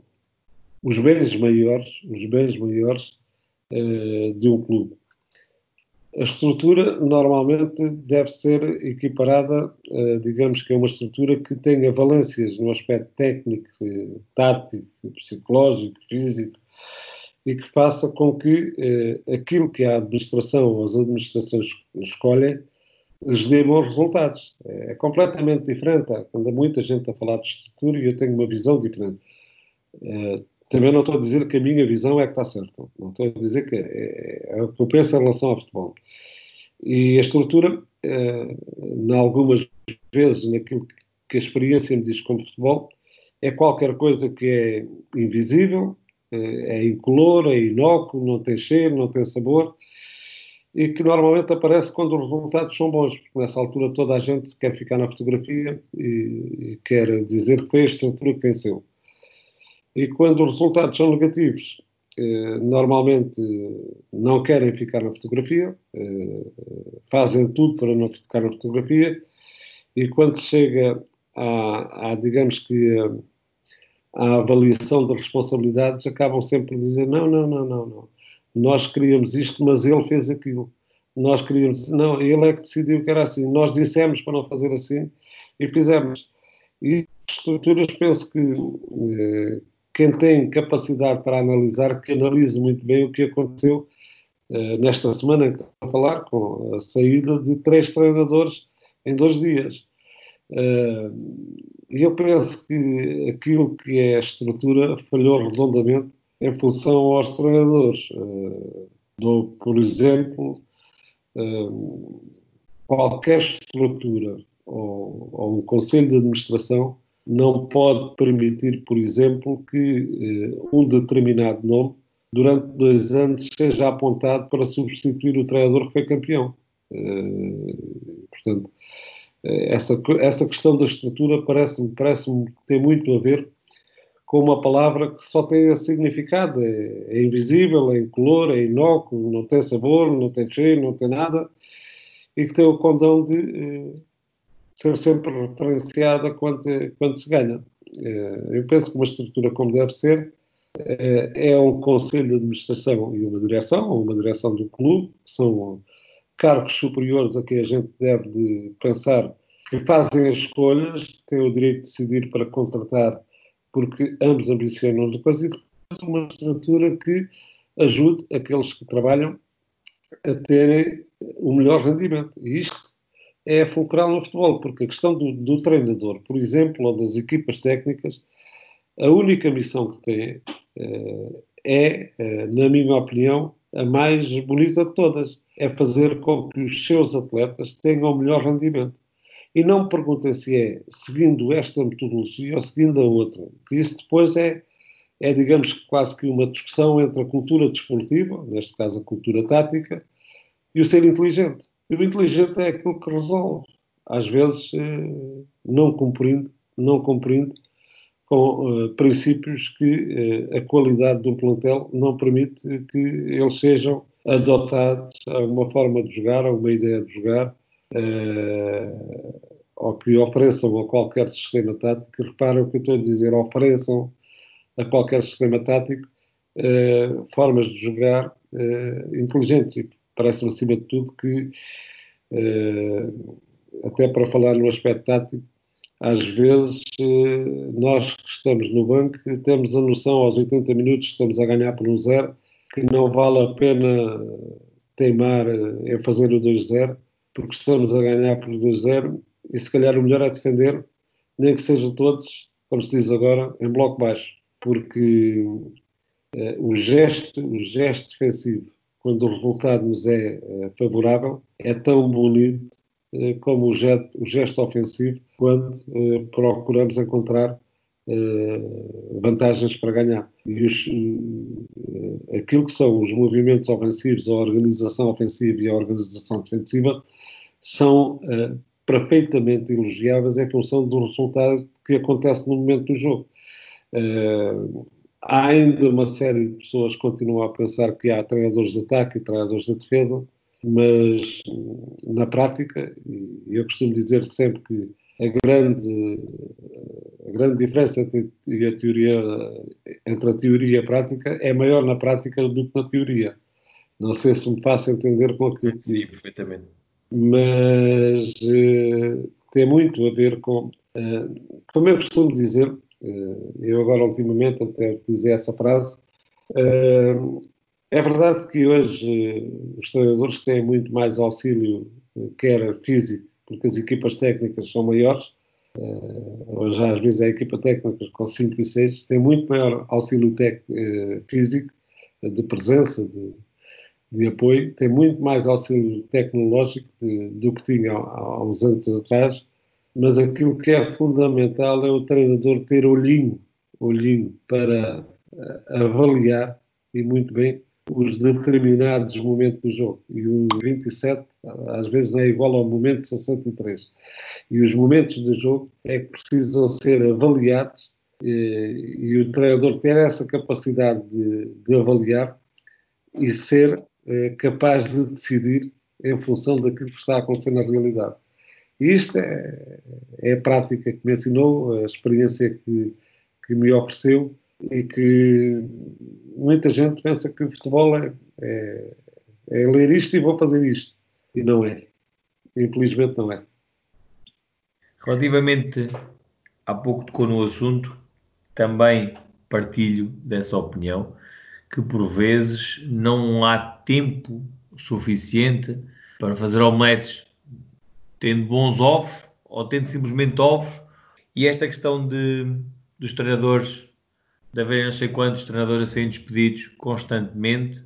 os bens maiores, os bens maiores eh, de um clube. A estrutura normalmente deve ser equiparada, eh, digamos que é uma estrutura que tenha valências no aspecto técnico, tático, psicológico, físico, e que faça com que eh, aquilo que a administração ou as administrações escolhem lhes dê bons resultados. É completamente diferente. Anda muita gente a falar de estrutura e eu tenho uma visão diferente. É, também não estou a dizer que a minha visão é que está certa. Não estou a dizer que é, é o que eu penso em relação ao futebol. E a estrutura, é, em algumas vezes, naquilo que a experiência me diz como futebol, é qualquer coisa que é invisível, é, é incolor, é inócuo, não tem cheiro, não tem sabor e que normalmente aparece quando os resultados são bons, porque nessa altura toda a gente quer ficar na fotografia e, e quer dizer que foi a estrutura que venceu. E quando os resultados são negativos, eh, normalmente não querem ficar na fotografia, eh, fazem tudo para não ficar na fotografia, e quando chega à, digamos que, à avaliação das responsabilidades, acabam sempre por dizer: não, não, não, não, não. Nós queríamos isto, mas ele fez aquilo. Nós queríamos. Não, ele é que decidiu que era assim. Nós dissemos para não fazer assim e fizemos. E estruturas, penso que eh, quem tem capacidade para analisar, que analise muito bem o que aconteceu eh, nesta semana que a falar, com a saída de três treinadores em dois dias. Eh, e eu penso que aquilo que é a estrutura falhou redondamente em função aos treinadores. Eh, dou, por exemplo, qualquer estrutura ou, ou um conselho de administração não pode permitir, por exemplo, que eh, um determinado nome, durante dois anos, seja apontado para substituir o treinador que foi campeão. Portanto, essa, essa questão da estrutura parece-me parece muito a ver com uma palavra que só tem esse significado. É, é invisível, é incolor, é inócuo, não tem sabor, não tem cheiro, não tem nada, e que tem o condão de eh, ser sempre referenciada quando, quando se ganha. Eh, eu penso que uma estrutura como deve ser eh, é um conselho de administração e uma direção, ou uma direção do clube, que são cargos superiores a quem a gente deve de pensar que fazem as escolhas, têm o direito de decidir para contratar, porque ambos ambicionam uma coisa, e depois uma estrutura que ajude aqueles que trabalham a terem o melhor rendimento. E isto é fulcral no futebol, porque a questão do, do, treinador, por exemplo, ou das equipas técnicas, a única missão que tem uh, é, uh, na minha opinião, a mais bonita de todas. É fazer com que os seus atletas tenham o melhor rendimento. E não me perguntem se é seguindo esta metodologia ou seguindo a outra. Porque isso depois é, é, digamos, quase que uma discussão entre a cultura desportiva, neste caso a cultura tática, e o ser inteligente. E o inteligente é aquilo que resolve. Às vezes, eh, não cumprindo, não cumprindo com uh, princípios que uh, a qualidade do plantel não permite que eles sejam adotados a uma forma de jogar, a uma ideia de jogar, uh, ou que ofereçam a qualquer sistema tático. Reparem o que eu estou a dizer, ofereçam a qualquer sistema tático formas de jogar inteligentes parece-me, acima de tudo, que, eh, até para falar no aspecto tático, às vezes eh, nós que estamos no banco temos a noção aos 80 minutos estamos a ganhar por um zero, que não vale a pena teimar em fazer o 2-0, porque estamos a ganhar por 2-0 e se calhar o melhor é defender, nem que sejam todos, como se diz agora, em bloco baixo, porque eh, o gesto, o gesto defensivo quando o resultado nos é, é favorável, é tão bonito eh, como o gesto, o gesto, ofensivo quando eh, procuramos encontrar eh, vantagens para ganhar. E os, aquilo que são os movimentos ofensivos, a organização ofensiva e a organização defensiva são perfeitamente elogiáveis em função do resultado que acontece no momento do jogo. Há ainda uma série de pessoas que continuam a pensar que há treinadores de ataque e treinadores de defesa, mas na prática, eu costumo dizer sempre que a grande, a grande diferença entre a, teoria, entre a teoria e a prática é maior na prática do que na teoria. Não sei se me faço entender com aquilo que Sim, perfeitamente. Mas uh, tem muito a ver com. Uh, como eu costumo dizer, eh, eu agora, ultimamente, até utilizei essa frase. É verdade que hoje os treinadores têm muito mais auxílio, quer físico, porque as equipas técnicas são maiores, hoje às vezes a equipa técnica com 5 e 6 tem muito maior auxílio físico, de presença, de, de, apoio, tem muito mais auxílio tecnológico de, do que tinha há, uns anos atrás, mas aquilo que é fundamental é o treinador ter olhinho, olhinho para eh, avaliar e muito bem os determinados momentos do jogo. E o 27 às vezes não é igual ao momento 63. E os momentos do jogo é que precisam ser avaliados e, e o treinador ter essa capacidade de, de avaliar e ser eh, capaz de decidir em função daquilo que está a acontecer na realidade. E isto é, é a prática que me ensinou, a experiência que, que me ofereceu e que muita gente pensa que o futebol é, é, é ler isto e vou fazer isto. E não é. Infelizmente não é. Relativamente, há pouco tocou no assunto, também partilho dessa opinião, que por vezes não há tempo suficiente para fazer omeletes tendo bons ovos ou tendo simplesmente ovos. E esta questão de, dos treinadores, de haver não sei quantos treinadores a serem despedidos constantemente,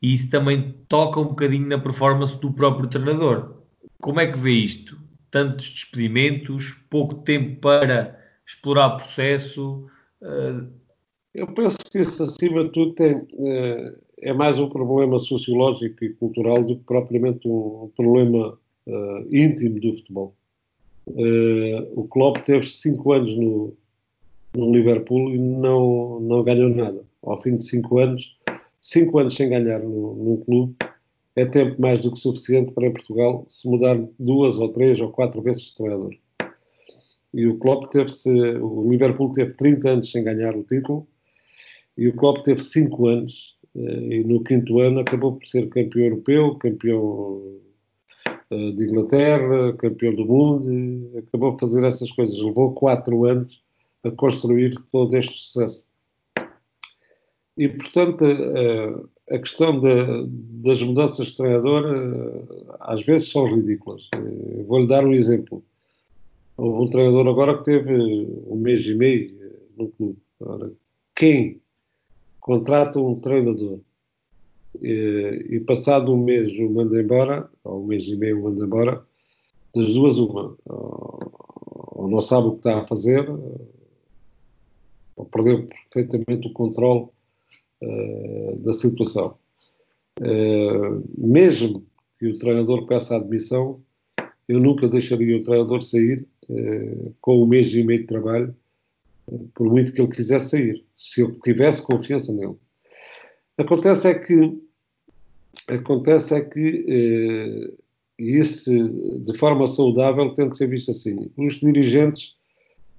e isso também toca um bocadinho na performance do próprio treinador. Como é que vê isto? Tantos despedimentos, pouco tempo para explorar o processo. Uh... Eu penso que isso, acima de tudo, tem, uh, é mais um problema sociológico e cultural do que propriamente um problema uh, íntimo do futebol. o Klopp teve cinco anos no, no Liverpool e não, não ganhou nada. Ao fim de cinco anos, cinco anos sem ganhar no, num clube, é tempo mais do que suficiente para Portugal se mudar duas ou três ou quatro vezes de treinador. E o Klopp teve o Liverpool teve 30 anos sem ganhar o título e o Klopp teve 5 anos eh, e no quinto ano acabou por ser campeão europeu, campeão eh, de Inglaterra, campeão do mundo, acabou por fazer essas coisas. Levou 4 anos a construir todo este sucesso. E, portanto, a questão de, das mudanças de treinador às vezes são ridículas. Vou-lhe dar um exemplo. Houve um treinador agora que teve um mês e meio no clube. Ora, quem contrata um treinador e, e, passado um mês o manda embora, ou um mês e meio o manda embora, das duas uma, ou, ou não sabe o que está a fazer, ou perdeu perfeitamente o controle uh, da situação. Mesmo que o treinador peça a admissão, eu nunca deixaria o treinador sair com um mês e meio de trabalho, por muito que ele quisesse sair, se eu tivesse confiança nele. Acontece é que acontece é que e isso de forma saudável tem de ser visto assim. Os dirigentes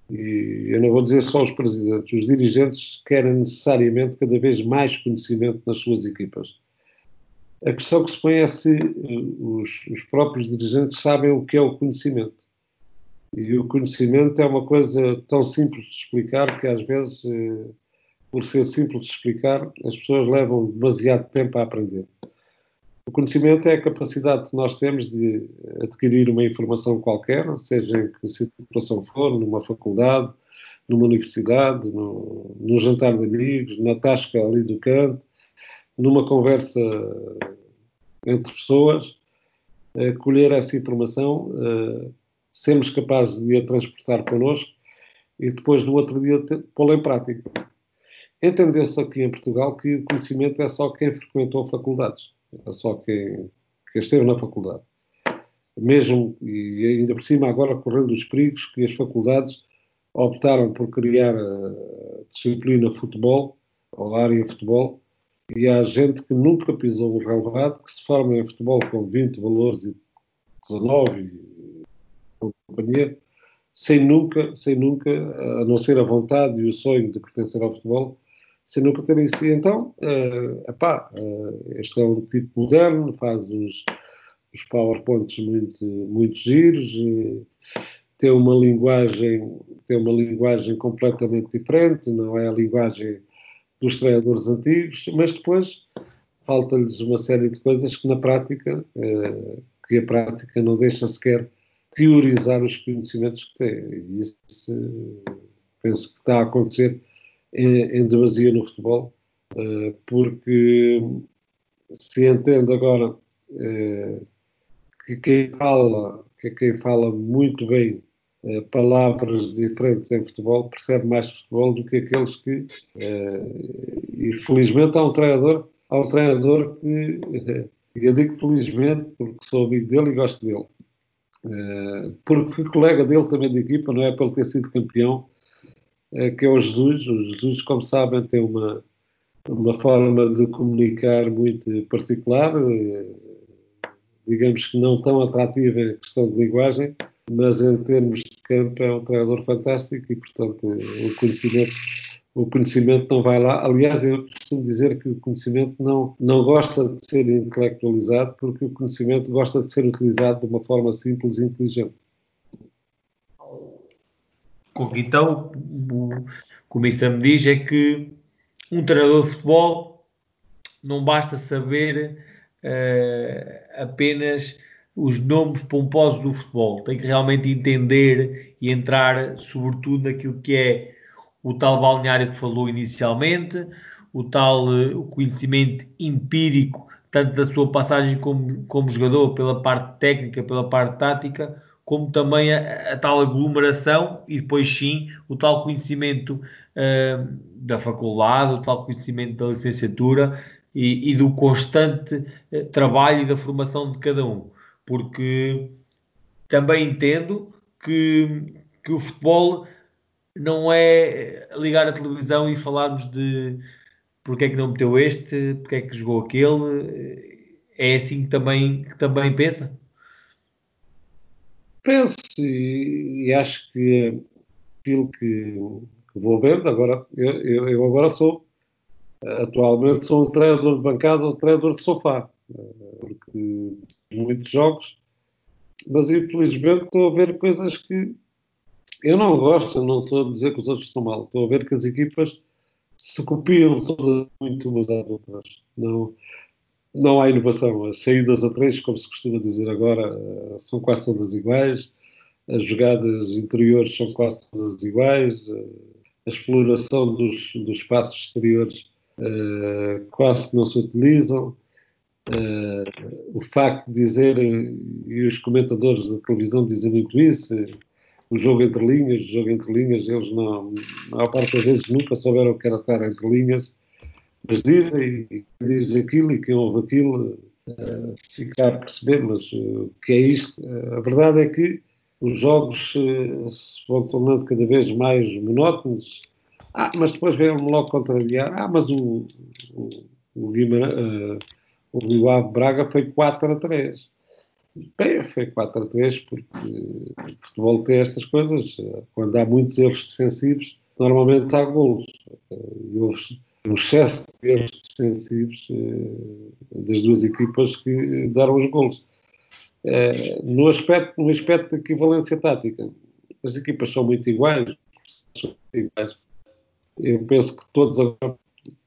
e eu não vou dizer só os presidentes, os dirigentes querem necessariamente cada vez mais conhecimento nas suas equipas. A questão que se põe é se eh, os, os próprios dirigentes sabem o que é o conhecimento. E o conhecimento é uma coisa tão simples de explicar que às vezes, eh, por ser simples de explicar, as pessoas levam demasiado tempo a aprender. O conhecimento é a capacidade que nós temos de adquirir uma informação qualquer, seja em que situação for, numa faculdade, numa universidade, no, num jantar de amigos, na tasca ali do canto, numa conversa entre pessoas, eh, colher essa informação, eh, sermos capazes de a transportar connosco e depois no outro dia pô-la em prática. Entendeu-se aqui em Portugal que o conhecimento é só quem frequentou faculdades é só quem, quem esteve na faculdade. Mesmo, e ainda por cima, agora correndo os perigos que as faculdades optaram por criar a disciplina futebol, ou área futebol, e há gente que nunca pisou o relevado, que se forma em futebol com 20 valores e 19 e companhia, sem nunca, sem nunca, a não ser a vontade e o sonho de pertencer ao futebol, sem nunca terem sido. Então, uh, epá, uh, este é um tipo moderno, faz os, os PowerPoints muito, muito giros, uh, tem uma linguagem tem uma linguagem completamente diferente, não é a linguagem dos treinadores antigos, mas depois falta-lhes uma série de coisas que na prática, uh, que a prática não deixa sequer teorizar os conhecimentos que têm. E isso penso que está a acontecer em, em demasia no futebol, uh, porque se entende agora uh, que quem fala, que quem fala muito bem uh, palavras diferentes em futebol percebe mais futebol do que aqueles que, e felizmente há um treinador, há um treinador que, eu digo felizmente porque sou amigo dele e gosto dele, porque fui colega dele também de equipa, não é ele ter sido campeão, que é o Jesus. O Jesus, como sabem, tem uma, uma forma de comunicar muito particular, digamos que não tão atrativa em questão de linguagem, mas em termos de campo é um treinador fantástico e, portanto, o conhecimento, o conhecimento não vai lá. Aliás, eu costumo dizer que o conhecimento não, não gosta de ser intelectualizado porque o conhecimento gosta de ser utilizado de uma forma simples e inteligente. Então, o que o Mister me diz é que um treinador de futebol não basta saber uh, apenas os nomes pomposos do futebol. Tem que realmente entender e entrar, sobretudo, naquilo que é o tal balneário que falou inicialmente, o tal uh, conhecimento empírico, tanto da sua passagem como, como jogador, pela parte técnica, pela parte tática, como também a, a, tal aglomeração e depois sim o tal conhecimento uh, da faculdade, o tal conhecimento da licenciatura e, e do constante uh, trabalho e da formação de cada um. Porque também entendo que, que o futebol não é ligar a televisão e falarmos de porque é que não meteu este, porque é que jogou aquele. É assim que também, que também pensa? Penso e, e acho que aquilo que, vou vendo, agora, eu, eu, agora sou, atualmente sou um treinador de bancada, um treinador de sofá, porque muitos jogos, mas infelizmente estou a ver coisas que eu não gosto, não estou a dizer que os outros estão mal, estou a ver que as equipas se copiam todas muito umas às outras. Não, não há inovação. As saídas a três, como se costuma dizer agora, são quase todas iguais. As jogadas interiores são quase todas iguais. A exploração dos, dos espaços exteriores uh, quase não se utilizam. Uh, o facto de dizerem, e os comentadores da televisão dizem muito isso, o jogo entre linhas, o jogo entre linhas, eles não, maior parte das vezes nunca souberam o que era estar entre linhas, mas dizem, diz aquilo e quem ouve aquilo uh, fica a perceber, mas uh, o que é isto? Uh, a verdade é que os jogos se vão tornando cada vez mais monótonos, ah, mas depois vem-me logo contrariar, ah, mas o, o, o Guimarães o Braga foi 4 a 3. Bem, foi 4 a 3 porque o futebol tem estas coisas. Quando há muitos erros defensivos, normalmente há golos. E houve um excesso de erros defensivos eh, das duas equipas que deram os golos. Eh, no aspecto, no aspecto da equivalência tática, as equipas são muito iguais. São muito iguais. Eu penso que todos agora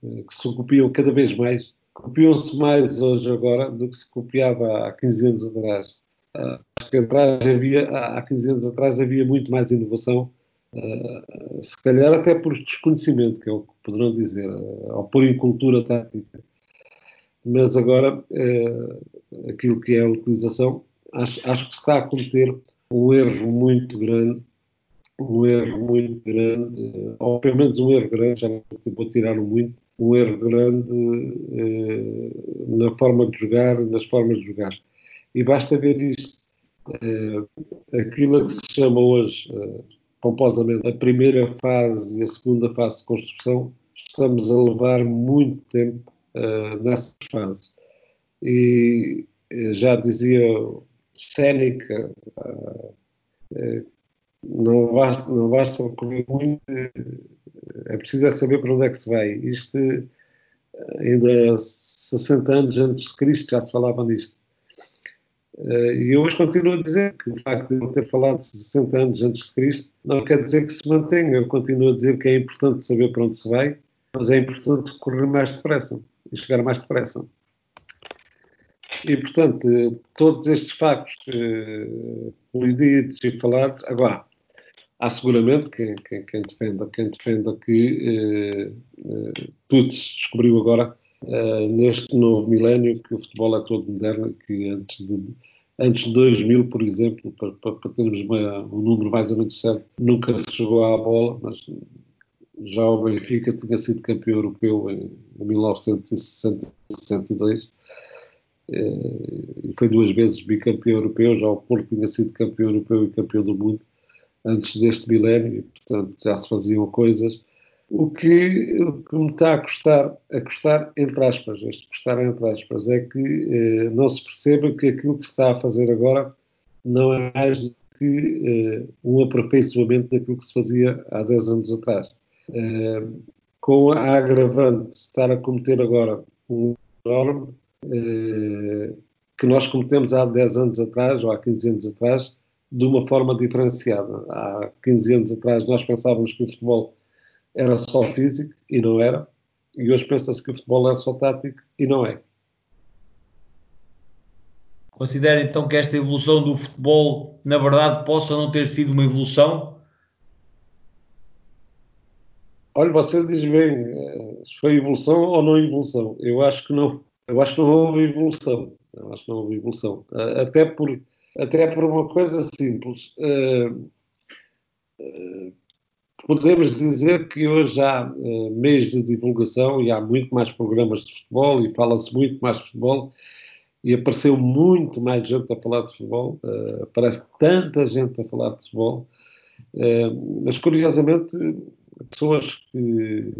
eh, que se copiam cada vez mais copiou-se mais hoje agora do que se copiava há 15 anos atrás. Uh, acho que atrás havia, há 15 anos atrás havia muito mais inovação, uh, se calhar até por desconhecimento, que é o que poderão dizer, uh, ou por incultura tática. Mas agora, aquilo que é a utilização, acho, acho que se está a cometer um erro muito grande, um erro muito grande, ou pelo menos um erro grande, já não vou tirar muito, um erro grande eh, na forma de jogar, nas formas de jogar. E basta ver isto. Eh, aquilo que se chama hoje, eh, pomposamente, a primeira fase e a segunda fase de construção, estamos a levar muito tempo eh, nessas fases. E eh, já dizia Séneca, eh, não basta, não basta correr muito, é preciso é saber para onde é que se vai. Isto, ainda 60 anos antes de Cristo já se falava nisto. Eh, e eu hoje continuo a dizer que o facto de ele ter falado 60 anos antes de Cristo não quer dizer que se mantenha. Eu continuo a dizer que é importante saber para onde se vai, mas é importante correr mais depressa e chegar mais depressa. E, portanto, todos estes factos eh, colididos e falados. Agora, há seguramente quem, quem, quem, defenda, quem defenda que eh, eh, se descobriu agora eh, neste novo milénio, que o futebol é todo moderno, que antes de, antes de 2000, por exemplo, para, para, para termos uma, um número mais ou menos certo, nunca se chegou à bola, mas já o Benfica tinha sido campeão europeu em, em 1962 eh, e foi duas vezes bicampeão europeu, já o Porto tinha sido campeão europeu e campeão do mundo antes deste milénio, e, portanto, já se faziam coisas. O que, o que me está a custar, a custar, entre aspas, este custar entre aspas, é que eh, não se perceba que aquilo que se está a fazer agora não é mais do que eh, um aperfeiçoamento daquilo que se fazia há 10 anos atrás. Eh, com a agravante de estar a cometer agora um enorme eh, que nós cometemos há 10 anos atrás ou há 15 anos atrás de uma forma diferenciada. Há 15 anos atrás nós pensávamos que o futebol era só físico e não era, e hoje pensa-se que o futebol é só tático e não é. Considera então que esta evolução do futebol, na verdade, possa não ter sido uma evolução? Olha, você diz bem, eh, foi evolução ou não evolução. Eu acho que não, eu acho que não houve evolução. Eu acho que não houve evolução. Eh, até por, até por uma coisa simples. Uh, uh, podemos dizer que hoje há uh, meios de divulgação e há muito mais programas de futebol e fala-se muito mais de futebol e apareceu muito mais gente a falar de futebol, aparece tanta gente a falar de futebol, mas curiosamente pessoas que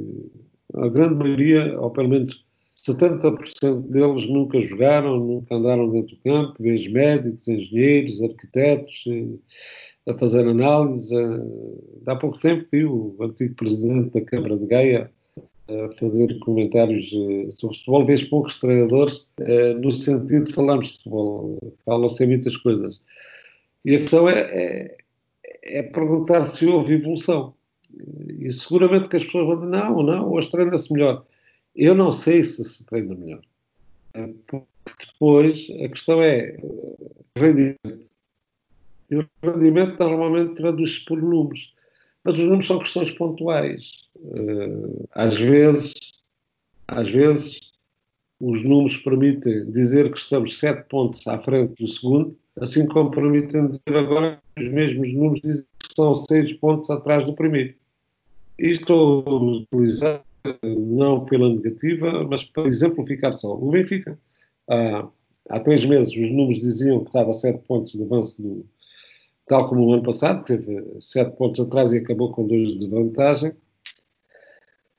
a grande maioria, ou pelo menos 70% deles nunca jogaram, nunca andaram dentro do campo, vês médicos, engenheiros, arquitetos, a fazer análise. Há pouco tempo vi o antigo presidente da Câmara de Gaia a fazer comentários eh, sobre futebol, vês poucos treinadores eh, no sentido de falarmos de futebol. Falam-se muitas coisas. E a questão é, é, é, perguntar se houve evolução. E seguramente que as pessoas vão dizer, não, não, hoje treina-se melhor. Eu não sei se se treina melhor. Porque depois a questão é rendimento. E o rendimento normalmente traduz-se por números. Mas os números são questões pontuais. Eh, às vezes, às vezes, os números permitem dizer que estamos sete pontos à frente do segundo, assim como permitem dizer agora que os mesmos números dizem que estão seis pontos atrás do primeiro. E estou a utilizar não pela negativa, mas para exemplificar só. O Benfica, há, há três meses, os números diziam que estava a sete pontos de avanço do, tal como o ano passado, teve sete pontos atrás e acabou com dois de vantagem.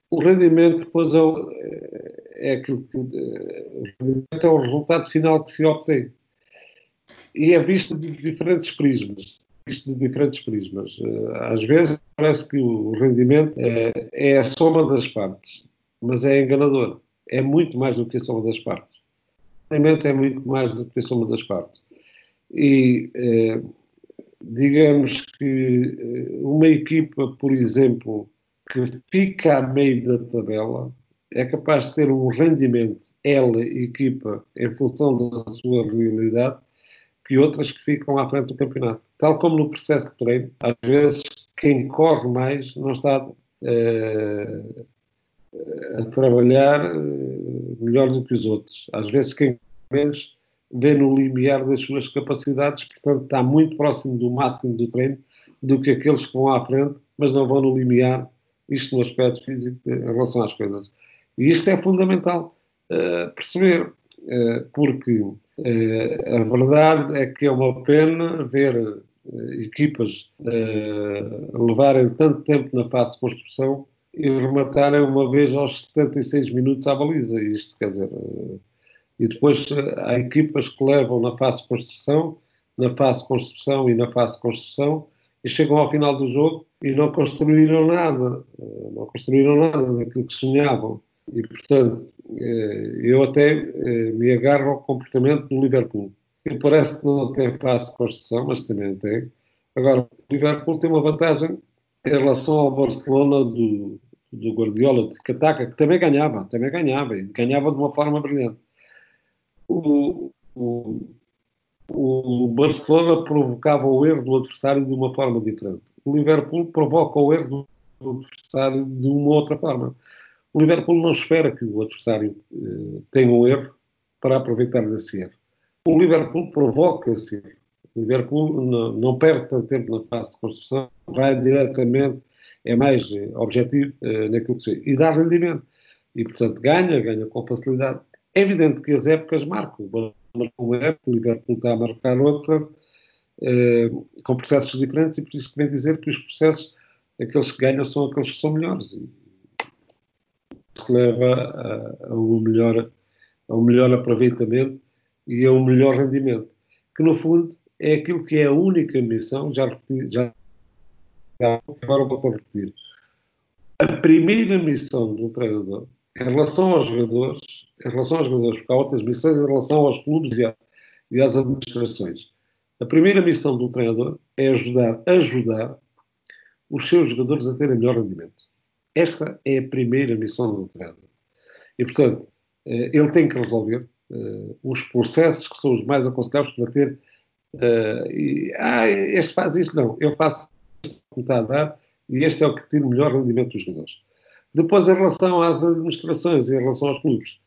O rendimento depois é, o, é aquilo que é o resultado final que se obtém. E é visto de diferentes prismas. Visto de diferentes prismas. Às vezes parece que o rendimento é, é a soma das partes, mas é enganador. É muito mais do que a soma das partes. O rendimento é muito mais do que a soma das partes. E eh, digamos que eh, uma equipa, por exemplo, que fica a meio da tabela, é capaz de ter um rendimento, ela, equipa, em função da sua realidade, que outras que ficam à frente do campeonato. Tal como no processo de treino, às vezes quem corre mais não está uh, a trabalhar uh, melhor do que os outros. Às vezes quem menos vê no limiar das suas capacidades, portanto está muito próximo do máximo do treino do que aqueles que vão à frente, mas não vão no limiar, isto no aspecto físico em relação às coisas. E isto é fundamental uh, perceber, uh, porque uh, a verdade é que é uma pena ver equipas levarem tanto tempo na fase de construção e rematarem uma vez aos 76 minutos à baliza. Isto quer dizer, e depois eh, há equipas que levam na fase de construção, na fase de construção e na fase de construção, e chegam ao final do jogo e não construíram nada, eh, não construíram nada daquilo que sonhavam. E, portanto, eh, eu até me agarro ao comportamento do Liverpool. Ele parece que não tem de construção, mas também tem. Agora, o Liverpool tem uma vantagem em relação ao Barcelona do, do Guardiola, que ataca, que também ganhava, também ganhava, e ganhava de uma forma brilhante o, o, o Barcelona provocava o erro do adversário de uma forma diferente. O Liverpool provoca o erro do adversário de uma outra forma. O Liverpool não espera que o adversário eh, tenha um erro para aproveitar desse erro. O Liverpool provoca esse erro. O Liverpool não, não perde tanto tempo na fase de construção, vai diretamente, é mais eh, objetivo eh, naquilo que se E dá rendimento. E, portanto, ganha, ganha com facilidade. É evidente que as épocas marcam. Marcou uma época, o Liverpool está a marcar outra. com processos diferentes e por isso que vem dizer que os processos, aqueles que ganham são aqueles que são melhores. E isso leva a, a, um melhor, a um melhor aproveitamento e a um melhor rendimento. Que no fundo é aquilo que é a única missão, já repeti, já, já agora vou repetir. A primeira missão do treinador em relação aos jogadores, em relação aos jogadores, porque há outras missões em relação aos clubes e, a, e às administrações. A primeira missão do treinador é ajudar, ajudar os seus jogadores a terem melhor rendimento. Esta é a primeira missão do treinador. E, portanto, eh, ele tem que resolver os processos que são os mais aconselháveis para ter. Uh, e, ah, este faz isto, não. Eu faço isto que está a dar e este é o que tira o melhor rendimento dos jogadores. Depois, em relação às administrações, em relação aos clubes,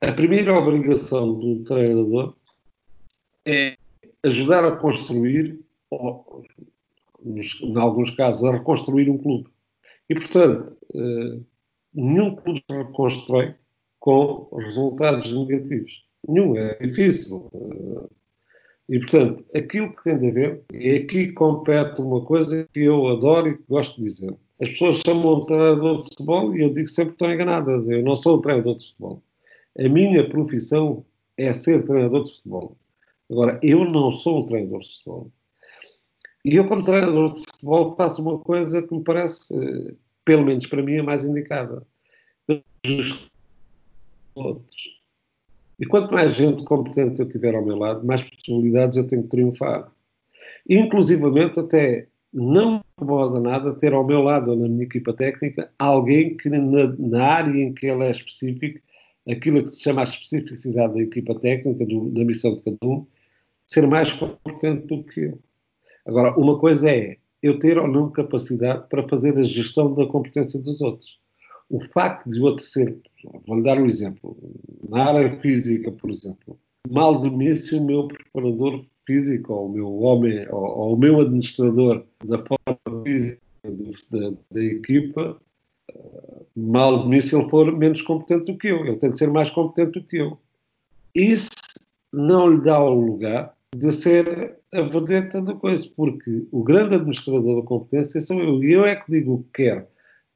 a primeira obrigação do treinador é ajudar a construir, ou, nos, em alguns casos, a reconstruir um clube. E, portanto, eh, nenhum clube se reconstrói com resultados negativos. Nenhum, é difícil. E, portanto, aquilo que tem de haver, e aqui compete uma coisa que eu adoro e que gosto de dizer. As pessoas chamam de treinador de futebol e eu digo sempre que estão enganadas. Eu não sou treinador de futebol. A minha profissão é ser treinador de futebol. Agora, eu não sou um treinador de futebol. E eu, como treinador de futebol, faço uma coisa que me parece, eh, pelo menos para mim, a mais indicada. Outros. E quanto mais gente competente eu tiver ao meu lado, mais possibilidades eu tenho de triunfar. Inclusivamente, até não incomoda nada ter ao meu lado ou na minha equipa técnica alguém que na, na, área em que ele é específico, aquilo que se chama a especificidade da equipa técnica, do, da missão de cada um, ser mais competente do que eu. Agora, uma coisa é eu ter ou não capacidade para fazer a gestão da competência dos outros. O facto de o outro ser, vou-lhe dar um exemplo, na área física, por exemplo, mal de mim se o meu preparador físico, ou o meu homem, ou, ou o meu administrador da forma física da, da equipa, mal de mim se ele for menos competente do que eu. Ele tem de ser mais competente do que eu. Isso não lhe dá o lugar de ser a da coisa, porque o grande administrador da competência sou eu. E eu é que digo o que quero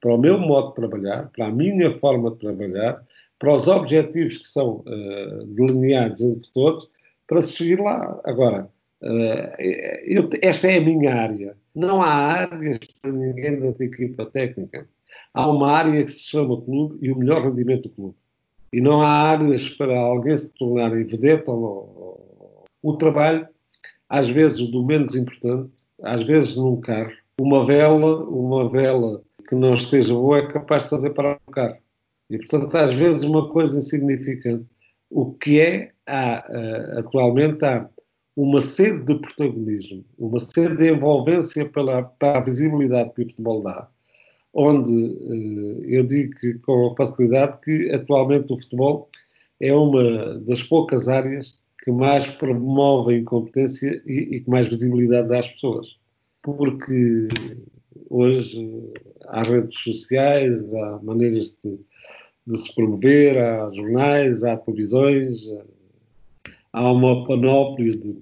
para o meu modo de trabalhar, para a minha forma de trabalhar, para os objetivos que são uh, delineados entre todos, para se seguir lá. Agora, uh, eu, esta é a minha área. Não há áreas para ninguém da equipa técnica. Há uma área que se chama clube e o melhor rendimento do clube. E não há áreas para alguém se tornar vedeta o trabalho, às vezes do menos importante, às vezes num carro, uma vela, uma vela que não esteja boa é capaz de fazer parar o carro. E, portanto, às vezes uma coisa insignificante. O que é, há, uh, atualmente, há uma sede de protagonismo, uma sede de envolvência pela, para a visibilidade que o futebol dá, onde uh, eu digo que, com facilidade que atualmente o futebol é uma das poucas áreas que mais promove a incompetência e, e que mais visibilidade dá às pessoas. Porque hoje há redes sociais, há maneiras de, de se promover, há jornais, há televisões, há uma panóplia de,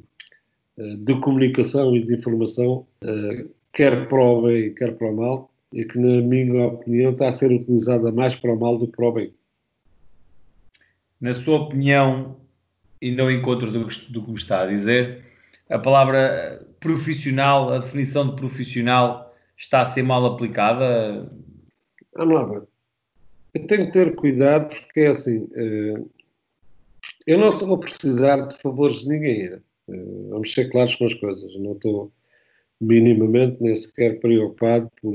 de comunicação e de informação, eh, quer para o bem, quer para o mal, e que, na minha opinião, está a ser utilizada mais para o mal do que para o bem. Na sua opinião, e no encontro do, do que me está a dizer, a palavra profissional, a definição de profissional, está a ser mal aplicada? Vamos lá ver. Eu tenho que ter cuidado porque é assim. Eh, eu não estou a precisar de favores de ninguém. Eh, vamos ser claros com as coisas. Não estou minimamente nem sequer preocupado por,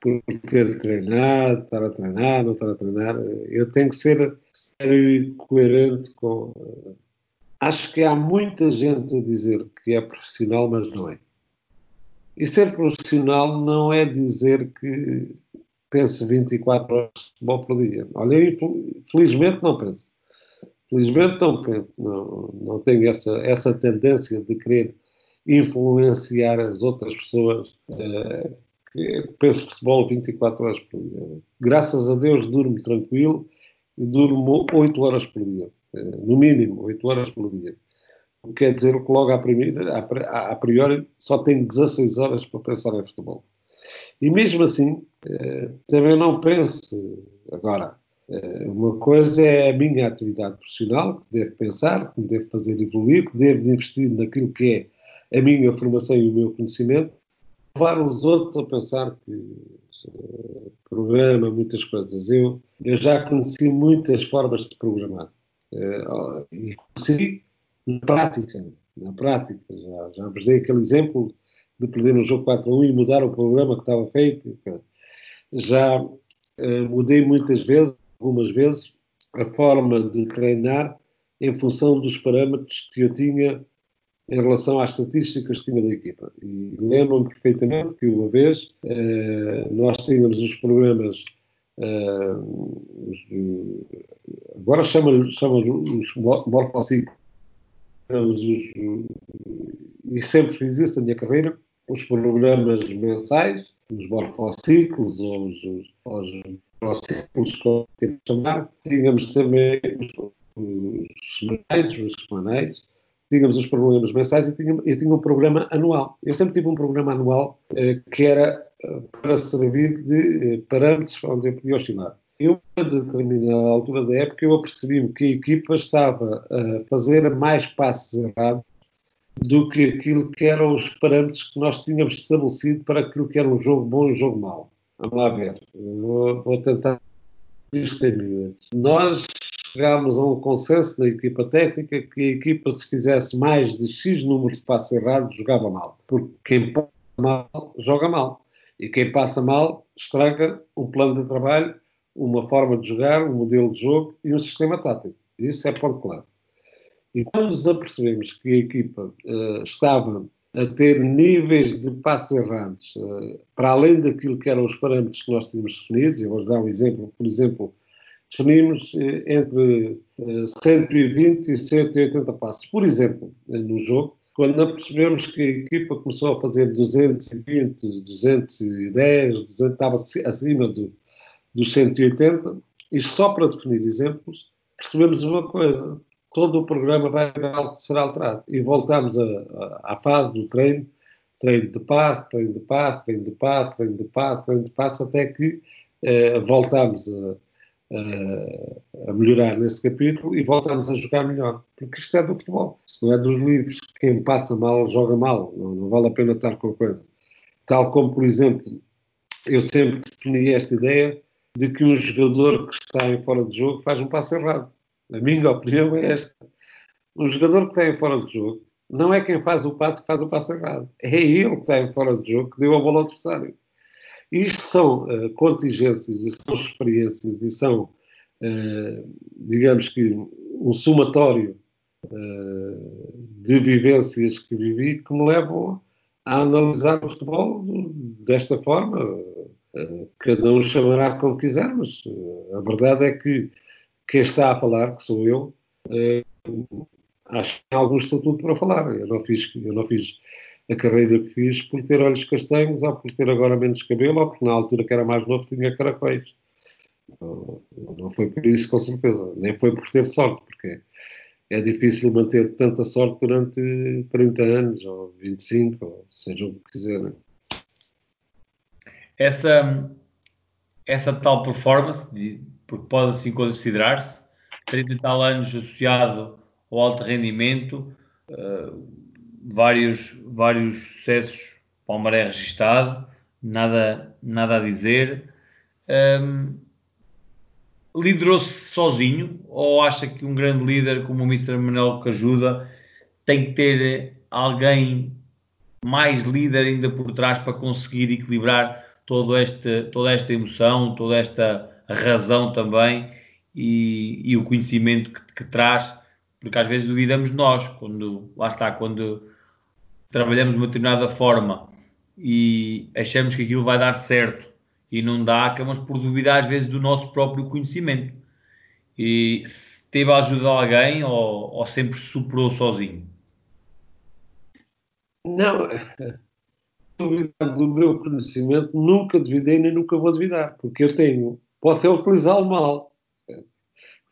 por ter treinado, estar a treinar, não estar a treinar. Eu tenho que ser sério e coerente com. Eh, acho que há muita gente a dizer que é profissional, mas não é. E ser profissional não é dizer que pense 24 horas de futebol por dia. Olha, felizmente não penso. Felizmente não penso. Não, não tenho essa, essa tendência de querer influenciar as outras pessoas uh, que penso futebol 24 horas por dia. Graças a Deus durmo tranquilo e durmo 8 horas por dia. Uh, no mínimo, 8 horas por dia. Quer dizer que logo à, primeira, a priori só tenho 16 horas para pensar em futebol. E mesmo assim, eh, também não penso, agora, eh, uma coisa é a minha atividade profissional, que devo pensar, que me devo fazer evoluir, que devo investir naquilo que é a minha formação e o meu conhecimento, levar os outros a pensar que uh, programa muitas coisas. Eu, eu já conheci muitas formas de programar. E conheci na prática, na prática, já, já vos dei aquele exemplo de perder um jogo 4 a 1 e mudar o programa que estava feito. Já uh, mudei muitas vezes, algumas vezes, a forma de treinar em função dos parâmetros que eu tinha em relação às estatísticas que tinha da equipa. E lembro-me perfeitamente que uma vez uh, nós tínhamos os programas uh, agora chama-lhes chama os morfociclos e sempre fiz isso na minha carreira, os programas mensais, os morfociclos, ou os, os, morfociclos, como queremos chamar, tínhamos também os, os semanais, os semanais, tínhamos os programas mensais e tinha, eu tinha um programa anual. Eu sempre tive um programa anual eh, que era eh, para servir de eh, parâmetros onde eu podia oscilar. Eu, a determinada altura da época, eu apercebi-me que a equipa estava a fazer mais passos errados do que aquilo que eram os parâmetros que nós tínhamos estabelecido para aquilo que era um jogo bom e um jogo mau. Vamos lá ver. Vou, vou tentar isto em minutos. Nós chegámos a um consenso da equipa técnica que a equipa, se fizesse mais de X número de passos errados, jogava mal. Porque quem passa mal, joga mal. E quem passa mal, estraga um plano de trabalho uma forma de jogar, um modelo de jogo e um sistema tático. Isso é ponto claro. E quando nos apercebemos que a equipa uh, estava a ter níveis de passos errantes uh, para além daquilo que eram os parâmetros que nós tínhamos definidos, eu vou dar um exemplo, por exemplo, definimos uh, entre 120 e 180 passos. Por exemplo, no jogo, quando apercebemos que a equipa começou a fazer 220, 210, 200, estava acima do, dos 180, e só para definir exemplos, percebemos uma coisa: todo o programa vai ser alterado. E voltamos à fase do treino, treino de passo, treino de passo, treino de passo, treino de passo, treino de passo, até que eh, voltamos a, a, a, melhorar nesse capítulo e voltamos a jogar melhor. Porque isto é do futebol, isto não é dos livros. Quem passa mal, joga mal. Não, não vale a pena estar com a coisa. Tal como, por exemplo, eu sempre defini esta ideia de que um jogador que está em fora de jogo faz um passo errado. A minha opinião é esta. Um jogador que está em fora de jogo não é quem faz o passo que faz o passo errado. É ele que está em fora de jogo que deu a bola ao adversário. Isto são uh, contingências e são experiências e são, uh, digamos que, um somatório uh, de vivências que vivi que me levam a analisar o futebol desta forma cada um chamará como quiser, mas eh, a verdade é que quem está a falar, que sou eu, eh, acho que tem algum estatuto para falar. Eu não fiz, eu não fiz a carreira que fiz por ter olhos castanhos, ou por ter agora menos cabelo, ou porque na altura que era mais novo tinha caracóis. Não, não foi por isso, com certeza. Nem foi por ter sorte, porque é difícil manter tanta sorte durante 30 anos, ou 25, ou seja o que quiserem essa, essa tal performance, porque pode assim considerar-se, 30 e tal anos associado ao alto rendimento, uh, vários, vários sucessos, Palmaré registado, nada, nada a dizer. Um, Liderou-se sozinho ou acha que um grande líder como o Mr. Manuel que ajuda tem que ter alguém mais líder ainda por trás para conseguir equilibrar todo este, toda esta emoção, toda esta razão também e, e o conhecimento que, que, traz, porque às vezes duvidamos nós, quando, lá está, quando trabalhamos de uma determinada forma e achamos que aquilo vai dar certo e não dá, acabamos por duvidar às vezes do nosso próprio conhecimento. E se teve a ajuda de alguém ou, ou sempre superou sozinho? Não, duvidar do meu conhecimento, nunca duvidei nem nunca vou duvidar, porque eu tenho, posso é utilizá-lo mal.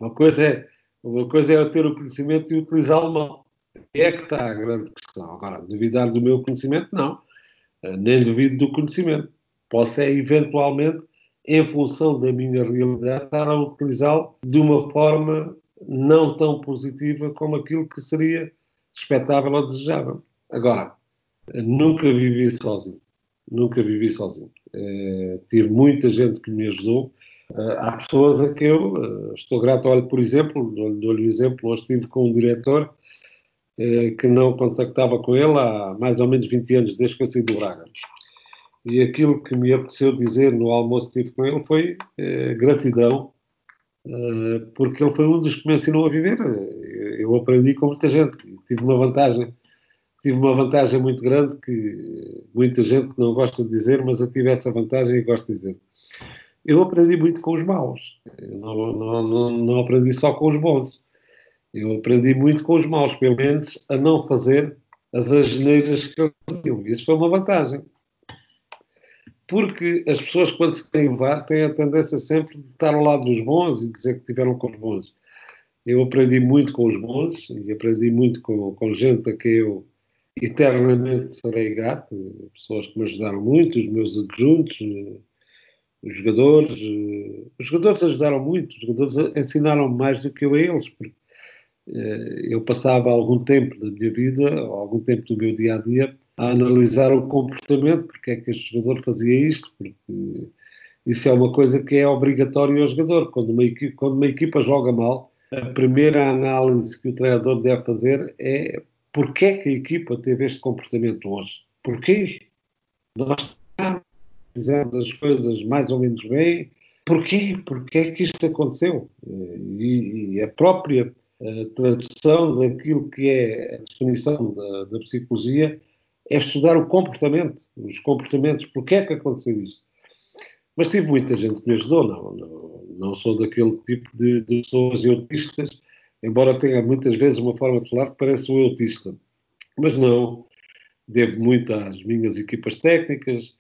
Uma coisa é, uma coisa é eu ter o conhecimento e utilizá-lo mal. é que está a grande questão. Agora, duvidar do meu conhecimento, não. Eh, nem duvido do conhecimento. Posso é, eventualmente, em função da minha realidade, estar a utilizá-lo de uma forma não tão positiva como aquilo que seria expectável ou desejável. Agora, nunca vivi sozinho. Nunca vivi sozinho. Uh, tive muita gente que me ajudou. Uh, há pessoas a que eu uh, estou grato. Olha, por exemplo, dou-lhe um exemplo. Hoje estive com um diretor que não contactava com ele há mais ou menos 20 anos, desde que eu saí do Braga. E aquilo que me apeteceu dizer no almoço que tive com ele foi gratidão eh, porque ele foi um dos que me ensinou a viver. Eu aprendi com muita gente, tive uma vantagem, tive uma vantagem muito grande que muita gente não gosta de dizer, mas eu tive essa vantagem e gosto de dizer. Eu aprendi muito com os maus, não, não, não, não aprendi só com os bons. Eu aprendi muito com os maus, pelo menos a não fazer as asneiras que eles faziam. Isso foi uma vantagem porque as pessoas, quando se querem levar, têm a tendência sempre de estar ao lado dos bons e dizer que tiveram com os bons. Eu aprendi muito com os bons e aprendi muito com, com gente a quem eu eternamente serei grato, pessoas que me ajudaram muito, os meus adjuntos, os jogadores. Os jogadores ajudaram muito, os jogadores ensinaram mais do que eu a eles, porque eh, eu passava algum tempo da minha vida, algum tempo do meu dia a dia, a analisar o comportamento, porque é que este jogador fazia isto, porque isso é uma coisa que é obrigatório ao jogador. Quando uma equipa, quando uma equipa joga mal, a primeira análise que o treinador deve fazer é porque é que a equipa teve este comportamento hoje? Porquê? Nós fizemos as coisas mais ou menos bem. Porquê? Porquê é que isto aconteceu? E, e a própria a tradução daquilo que é a definição da, da, psicologia é estudar o comportamento, os comportamentos, porque é que aconteceu isso. Mas tive muita gente que me ajudou, não, não, não sou daquele tipo de, de pessoas autistas, embora tenha muitas vezes uma forma de falar que parece um autista. Mas não, devo muito às minhas equipas técnicas,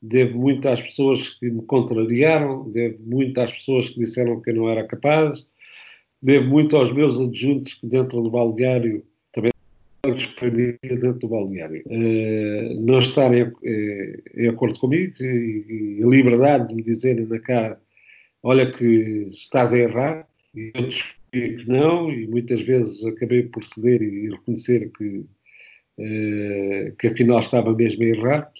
devo muito às pessoas que me contrariaram, devo muito às pessoas que disseram que eu não era capaz, Devo muito aos meus adjuntos que dentro do balneário também exprimia dentro do balneário. Uh, não estarem uh, em acordo comigo e, e, a liberdade de me dizerem na cara olha que estás a errar e eu que não e muitas vezes acabei por ceder e reconhecer que, uh, que afinal estava mesmo a errar.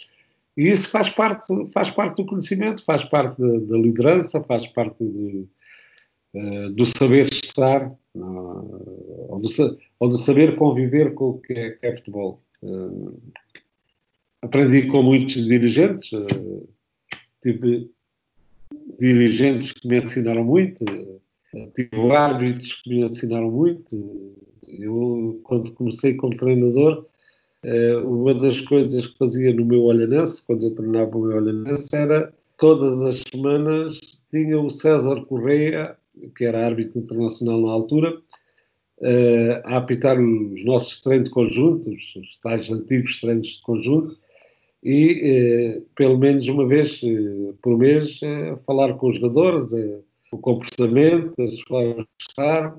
E isso faz parte, faz parte do conhecimento, faz parte da, da liderança, faz parte de, eh, do saber estar, uh, ou, do, ou, do, saber conviver com o que é, que é futebol. Uh, aprendi com muitos dirigentes, tive dirigentes que me ensinaram muito, tive árbitros que me ensinaram muito. Eu, quando comecei como treinador, uma das coisas que fazia no meu Olhanense, quando eu treinava o meu Olhanense, era todas as semanas tinha o César Correia que era árbitro internacional na altura, uh, a apitar os nossos treinos de conjunto, os tais antigos treinos de conjunto, e uh, pelo menos uma vez por mês falar com os jogadores, o comportamento, as formas de estar.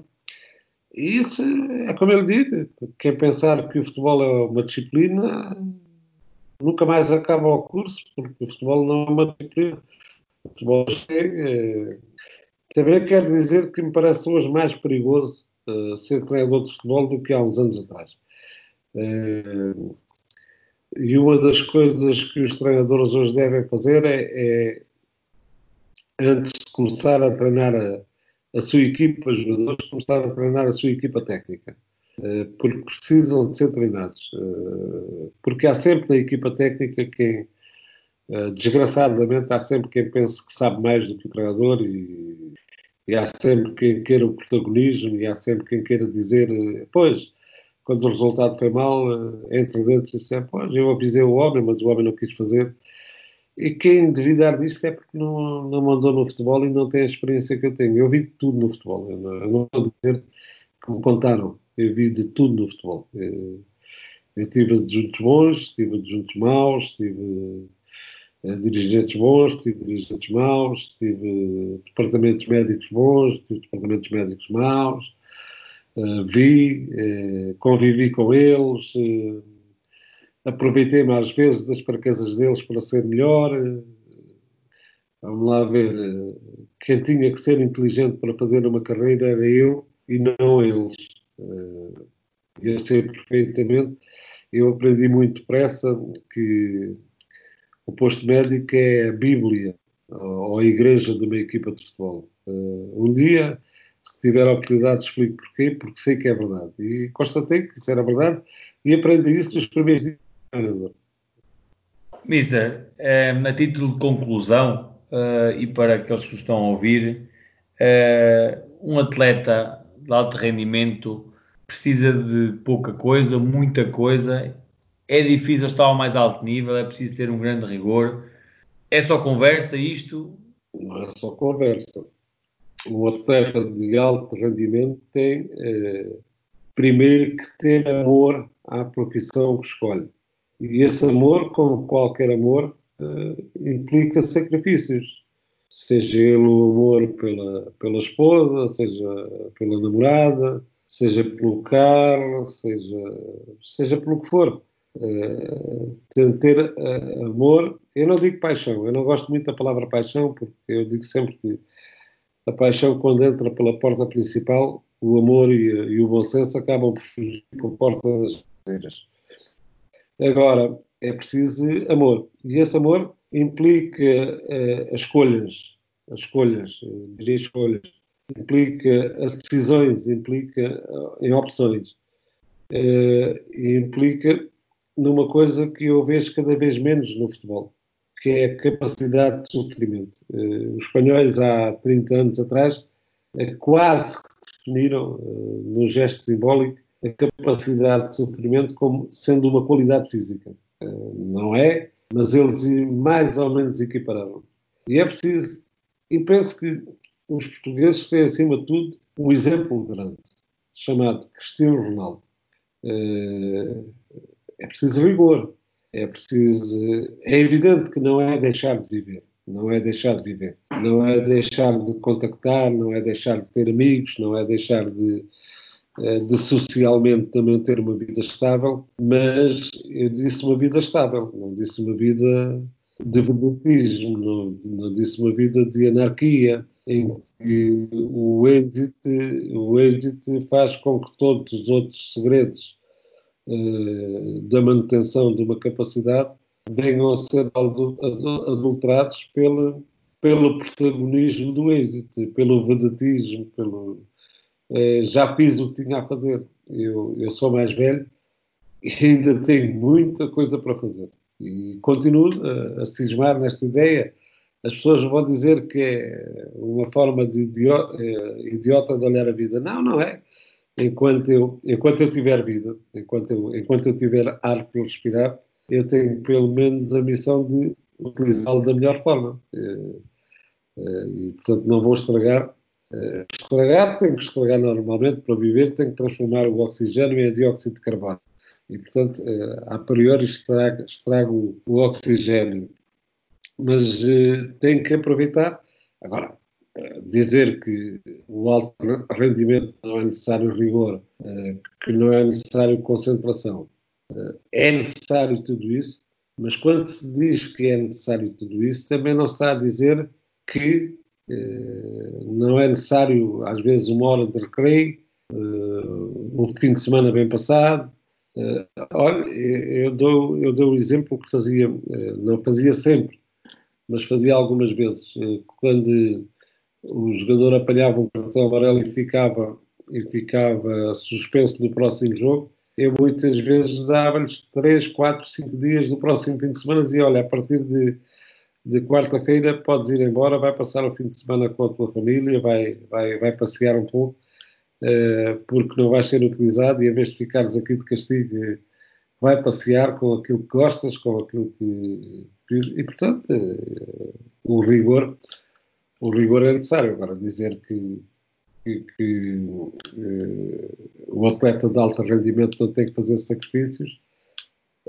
E isso é como ele diz, quem pensar que o futebol é uma disciplina nunca mais acaba o curso, porque o futebol não é uma disciplina. O futebol é, também quero dizer que me parece hoje mais perigoso uh, ser treinador de futebol do que há uns anos atrás. Uh, e uma das coisas que os treinadores hoje devem fazer é, é antes começar a treinar a, a, sua equipa, os jogadores, começar a treinar a sua equipa técnica. Uh, porque precisam de ser treinados. porque há sempre na equipa técnica quem, desgraçadamente, há sempre quem pense que sabe mais do que o treinador e, e há sempre quem queira o protagonismo, e há sempre quem queira dizer, pois, quando o resultado foi mal, eh, entre dentro e diz, pois, eu avisei o homem, mas o homem não quis fazer. E quem duvidar disto é porque não, não mandou no futebol e não tem a experiência que eu tenho. Eu vi tudo no futebol. Eu não, vou dizer que me contaram. Eu vi de tudo no futebol. Eu, eh, eu tive adjuntos bons, tive adjuntos maus, tive eh, dirigentes bons, tive dirigentes maus, tive departamentos médicos bons, tive departamentos médicos maus, Uh, vi, uh, convivi com eles, aproveitei-me às vezes das fraquezas deles para ser melhor. vamos lá ver, quem tinha que ser inteligente para fazer uma carreira era eu e não eles. eu sei perfeitamente, eu aprendi muito depressa que o posto médico é a Bíblia ou a igreja de uma equipa de futebol. um dia se tiver a oportunidade, explico porquê, porque sei que é verdade. E constatei que isso era verdade e aprendi isso nos primeiros dias do Mister, eh, a título de conclusão, uh, e para aqueles que estão a ouvir, uh, um atleta de alto rendimento precisa de pouca coisa, muita coisa, é difícil estar ao mais alto nível, é preciso ter um grande rigor. É só conversa isto? Não é só conversa o atleta de alto rendimento tem, eh, primeiro, que ter amor à profissão que escolhe. E esse amor, como qualquer amor, eh, implica sacrifícios. Seja ele o amor pela, pela esposa, seja pela namorada, seja pelo carro, seja, seja pelo que for. Uh, ter uh, amor, eu não digo paixão, eu não gosto muito da palavra paixão, porque eu digo sempre que a paixão, quando entra pela porta principal, o amor e, e o bom senso acabam por fugir por portas traseiras. Agora, é preciso amor. E esse amor implica uh, as escolhas, as escolhas, uh, diria escolhas, implica as decisões, implica uh, em opções. Uh, implica numa coisa que eu vejo cada vez menos no futebol, que é a capacidade de sofrimento. Uh, os espanhóis, há 30 anos atrás, quase que definiram, num gesto simbólico, a capacidade de sofrimento como sendo uma qualidade física. não é, mas eles mais ou menos equipararam. E é preciso, e penso que os portugueses têm, acima de tudo, um exemplo grande, chamado Cristiano Ronaldo. é preciso rigor, é preciso. É evidente que não é deixar de viver. Não é deixar de viver. Não é deixar de contactar, não é deixar de ter amigos, não é deixar de, eh, de socialmente também ter uma vida estável, mas eu disse uma vida estável, não disse uma vida de verdadetismo, não, não disse uma vida de anarquia, em que o êxito, o faz com que todos os outros segredos eh, da manutenção de uma capacidade venham a ser adulterados pelo, pelo protagonismo do êxito, pelo vedetismo, pelo eh, já fiz o que tinha a fazer. Eu, eu sou mais velho e ainda tenho muita coisa para fazer. E continuo a, a cismar nesta ideia. As pessoas vão dizer que é uma forma de idiota, eh, idiota de olhar a vida. Não, não é enquanto eu, enquanto eu tiver vida, enquanto eu, enquanto eu tiver ar para respirar, eu tenho pelo menos a missão de utilizá-lo da melhor forma. Eh, eh, e, portanto, não vou estragar. Eh, estragar, tenho que estragar normalmente para viver, tenho que transformar o oxigênio em dióxido de carbono. E, portanto, a priori estrago, o oxigênio. Mas tenho que aproveitar. Agora, dizer que o alto rendimento não é necessário rigor, eh, que não é necessário concentração, eh, é necessário tudo isso, mas quando se diz que é necessário tudo isso, também não está a dizer que eh, não é necessário, às vezes, uma hora de recreio, um fim de semana bem passado. Olha, eu dou, eu dou o exemplo que fazia, não fazia sempre, mas fazia algumas vezes. Quando o jogador apanhava um cartão amarelo e ficava, e ficava suspenso no próximo jogo, eu muitas vezes dava-lhes 3, 4, 5 dias do próximo fim de semana e dizia, olha, a partir de, de quarta-feira podes ir embora, vai passar o fim de semana com a tua família, vai, vai, vai passear um pouco, uh, porque não vais ser utilizado e em vez de ficares aqui de castigo, vai passear com aquilo que gostas, com aquilo que... E, portanto, uh, o rigor o rigor é necessário. Agora, dizer que, que, que uh, o atleta de alto rendimento não tem que fazer sacrifícios,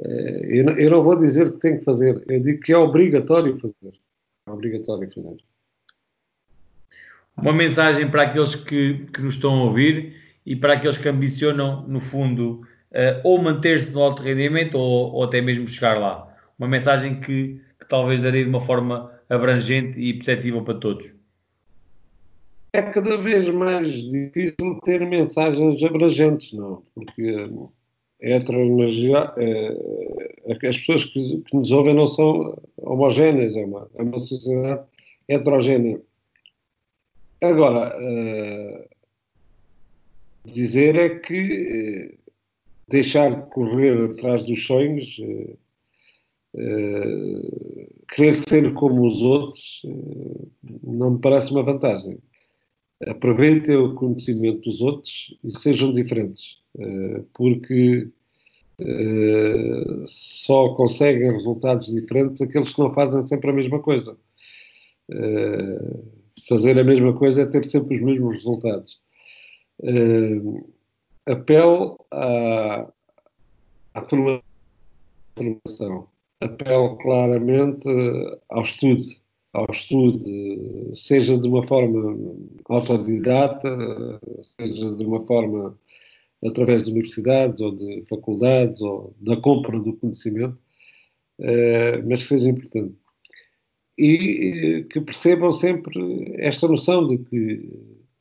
eu, não, eu, não, vou dizer que tem que fazer, eu digo que é obrigatório fazer. É obrigatório fazer. Uma mensagem para aqueles que, que nos estão a ouvir e para aqueles que ambicionam, no fundo, uh, ou manter-se no alto rendimento ou, ou, até mesmo chegar lá? Uma mensagem que, que talvez daria de uma forma abrangente e perceptível para todos. É cada vez mais difícil ter mensagens abrangentes, não? Porque heterogeneidade, é, as pessoas que, que, nos ouvem não são homogéneas, é uma, é uma sociedade heterogénea. Agora, uh, dizer é que uh, deixar correr atrás dos sonhos, uh, querer ser como os outros, não me parece uma vantagem. Aproveitem o conhecimento dos outros e sejam diferentes, porque só conseguem resultados diferentes aqueles que não fazem sempre a mesma coisa. Uh, fazer a mesma coisa é ter sempre os mesmos resultados. Apelo à, à formação, apelo claramente ao estudo, ao estudo, seja de uma forma autodidata, seja de uma forma através de universidades ou de faculdades ou da compra do conhecimento, uh, mas que seja importante e que percebam sempre esta noção de que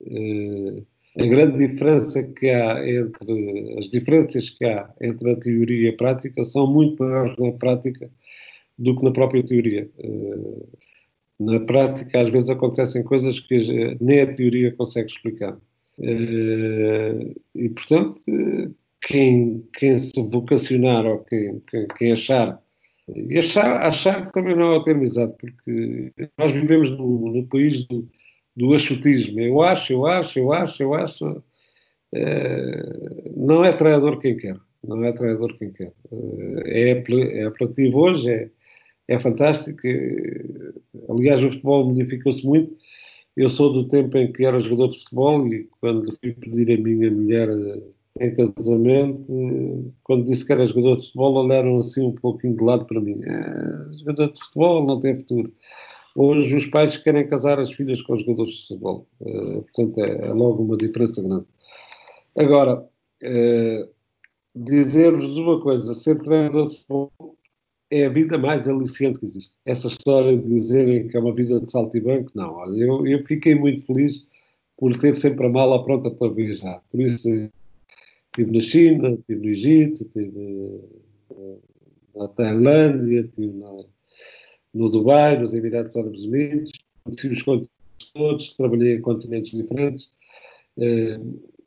eh, a grande diferença que há entre as diferenças que há entre a teoria e a prática são muito maiores na prática do que na própria teoria. Eh, na prática, às vezes acontecem coisas que nem a teoria consegue explicar. Eh, e, portanto, quem, quem se vocacionar ou quem, quem, quem achar e achar, achar também não é o termo exato, porque nós vivemos no, no país do, do achutismo. Eu acho, eu acho, eu acho, eu acho. É, não é traidor quem quer. Não é traidor quem quer. É, é apelativo hoje, é, é fantástico. Aliás, o futebol modificou-se muito. Eu sou do tempo em que era jogador de futebol e quando fui pedir a minha mulher em casamento, quando disse que era jogador de futebol, olharam assim um pouquinho de lado para mim. É, jogador de futebol não tem futuro. Hoje os pais querem casar as filhas com os jogadores de futebol. É, portanto, é, é, logo uma diferença grande. Agora, é, dizer-vos uma coisa, ser treinador de futebol é a vida mais aliciante que existe. Essa história de dizerem que é uma vida de salto e banco, não. Olha, eu, eu fiquei muito feliz por ter sempre a mala pronta para viajar. Por isso, Estive na China, estive no Egito, estive eh, na Tailândia, estive na, no Dubai, nos Emirados Árabes Unidos, conheci os continentes todos, trabalhei em continentes diferentes eh,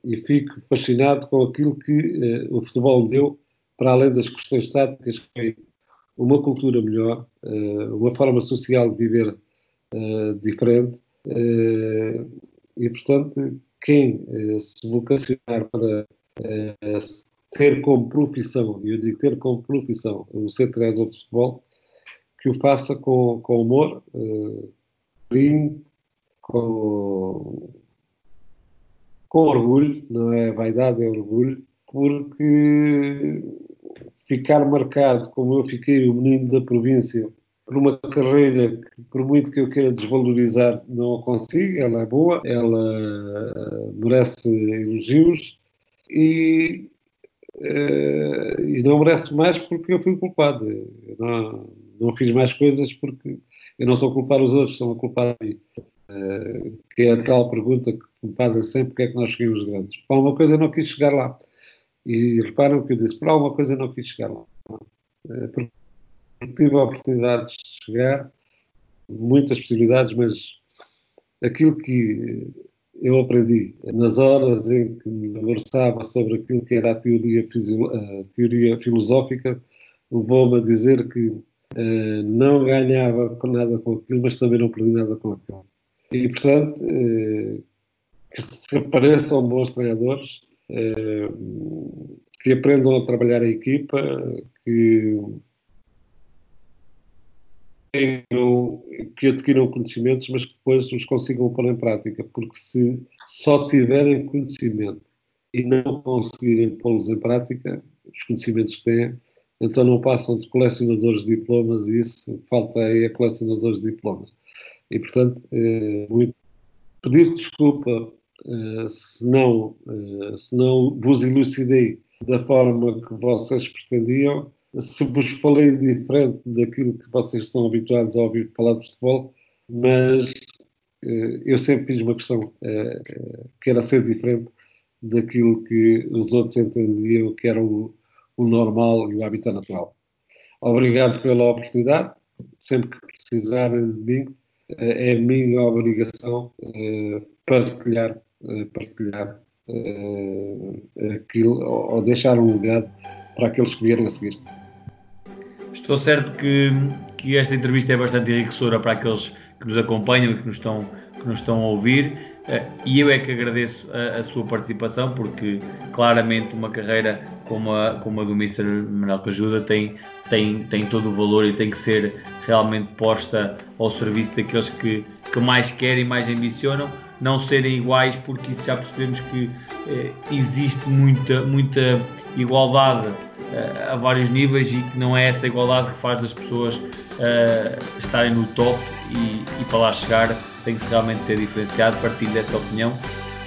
e fico fascinado com aquilo que eh, o futebol deu, para além das questões táticas, que foi uma cultura melhor, eh, uma forma social de viver eh, diferente eh, e, portanto, quem se vocacionar para ter como profissão, e eu digo ter como profissão, o ser treinador de futebol, que o faça com, com humor, uh, com, com orgulho, não é vaidade, é orgulho, porque ficar marcado como eu fiquei o menino da província por uma carreira que, por muito que eu queira desvalorizar, não a consigo, ela é boa, ela merece elogios, e, uh, e não merece mais porque eu fui culpado. Eu não, não fiz mais coisas porque eu não estou a culpar os outros, estou a culpar a mim. Uh, que é a tal pergunta que me fazem sempre porque é que nós chegamos grandes. Por alguma coisa eu não quis chegar lá. E reparam que eu disse, por alguma coisa não quis chegar lá. Uh, porque tive a oportunidade de chegar, muitas possibilidades, mas aquilo que eu aprendi nas horas em que me debruçava sobre aquilo que era a teoria, a teoria filosófica, levou-me a dizer que uh, não ganhava nada com aquilo, mas também não perdi nada com aquilo. E, portanto, uh, que se apareçam bons treinadores, que aprendam a trabalhar em equipa, que que adquiram conhecimentos, mas que depois os consigam pôr em prática, porque se só tiverem conhecimento e não conseguirem pô-los em prática, os conhecimentos que têm, então não passam de colecionadores de diplomas e isso falta aí a colecionadores de diplomas. E, portanto, muito pedir desculpa se, não, uh, se não vos elucidei da forma que vocês pretendiam, se vos falei diferente daquilo que vocês estão habituados a ouvir falar de futebol, mas uh, eu sempre fiz uma questão que era ser diferente daquilo que os outros entendiam que era o, o normal e o hábitat natural. Obrigado pela oportunidade. Sempre que precisarem de mim, é minha obrigação partilhar, partilhar aquilo, ou deixar um legado para aqueles que vierem a seguir. Estou certo que, que esta entrevista é bastante enriquecedora para aqueles que nos acompanham e que nos estão, que nos estão a ouvir. Eh, e eu é que agradeço a, a, sua participação, porque claramente uma carreira como a, como a do Mr. Manuel Cajuda tem, tem, tem todo o valor e tem que ser realmente posta ao serviço daqueles que, que mais querem, mais ambicionam, não serem iguais, porque já percebemos que eh, existe muita, muita igualdade eh, a vários níveis e que não é essa igualdade que faz das pessoas eh, estarem no top e, e para lá chegar tem que realmente ser diferenciado, partilho dessa opinião.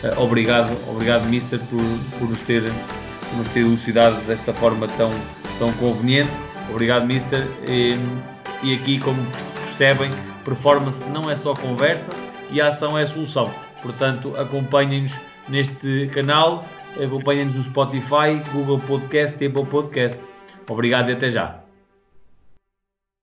Uh, obrigado, obrigado Mister por, por, nos ter, por nos ter elucidado desta forma tão, tão conveniente. Obrigado Mister. E, e aqui, como percebem, performance não é só conversa e a ação é a solução. Portanto, acompanhem-nos neste canal, acompanhem-nos no Spotify, Google Podcast e Apple Podcast. Obrigado e até já.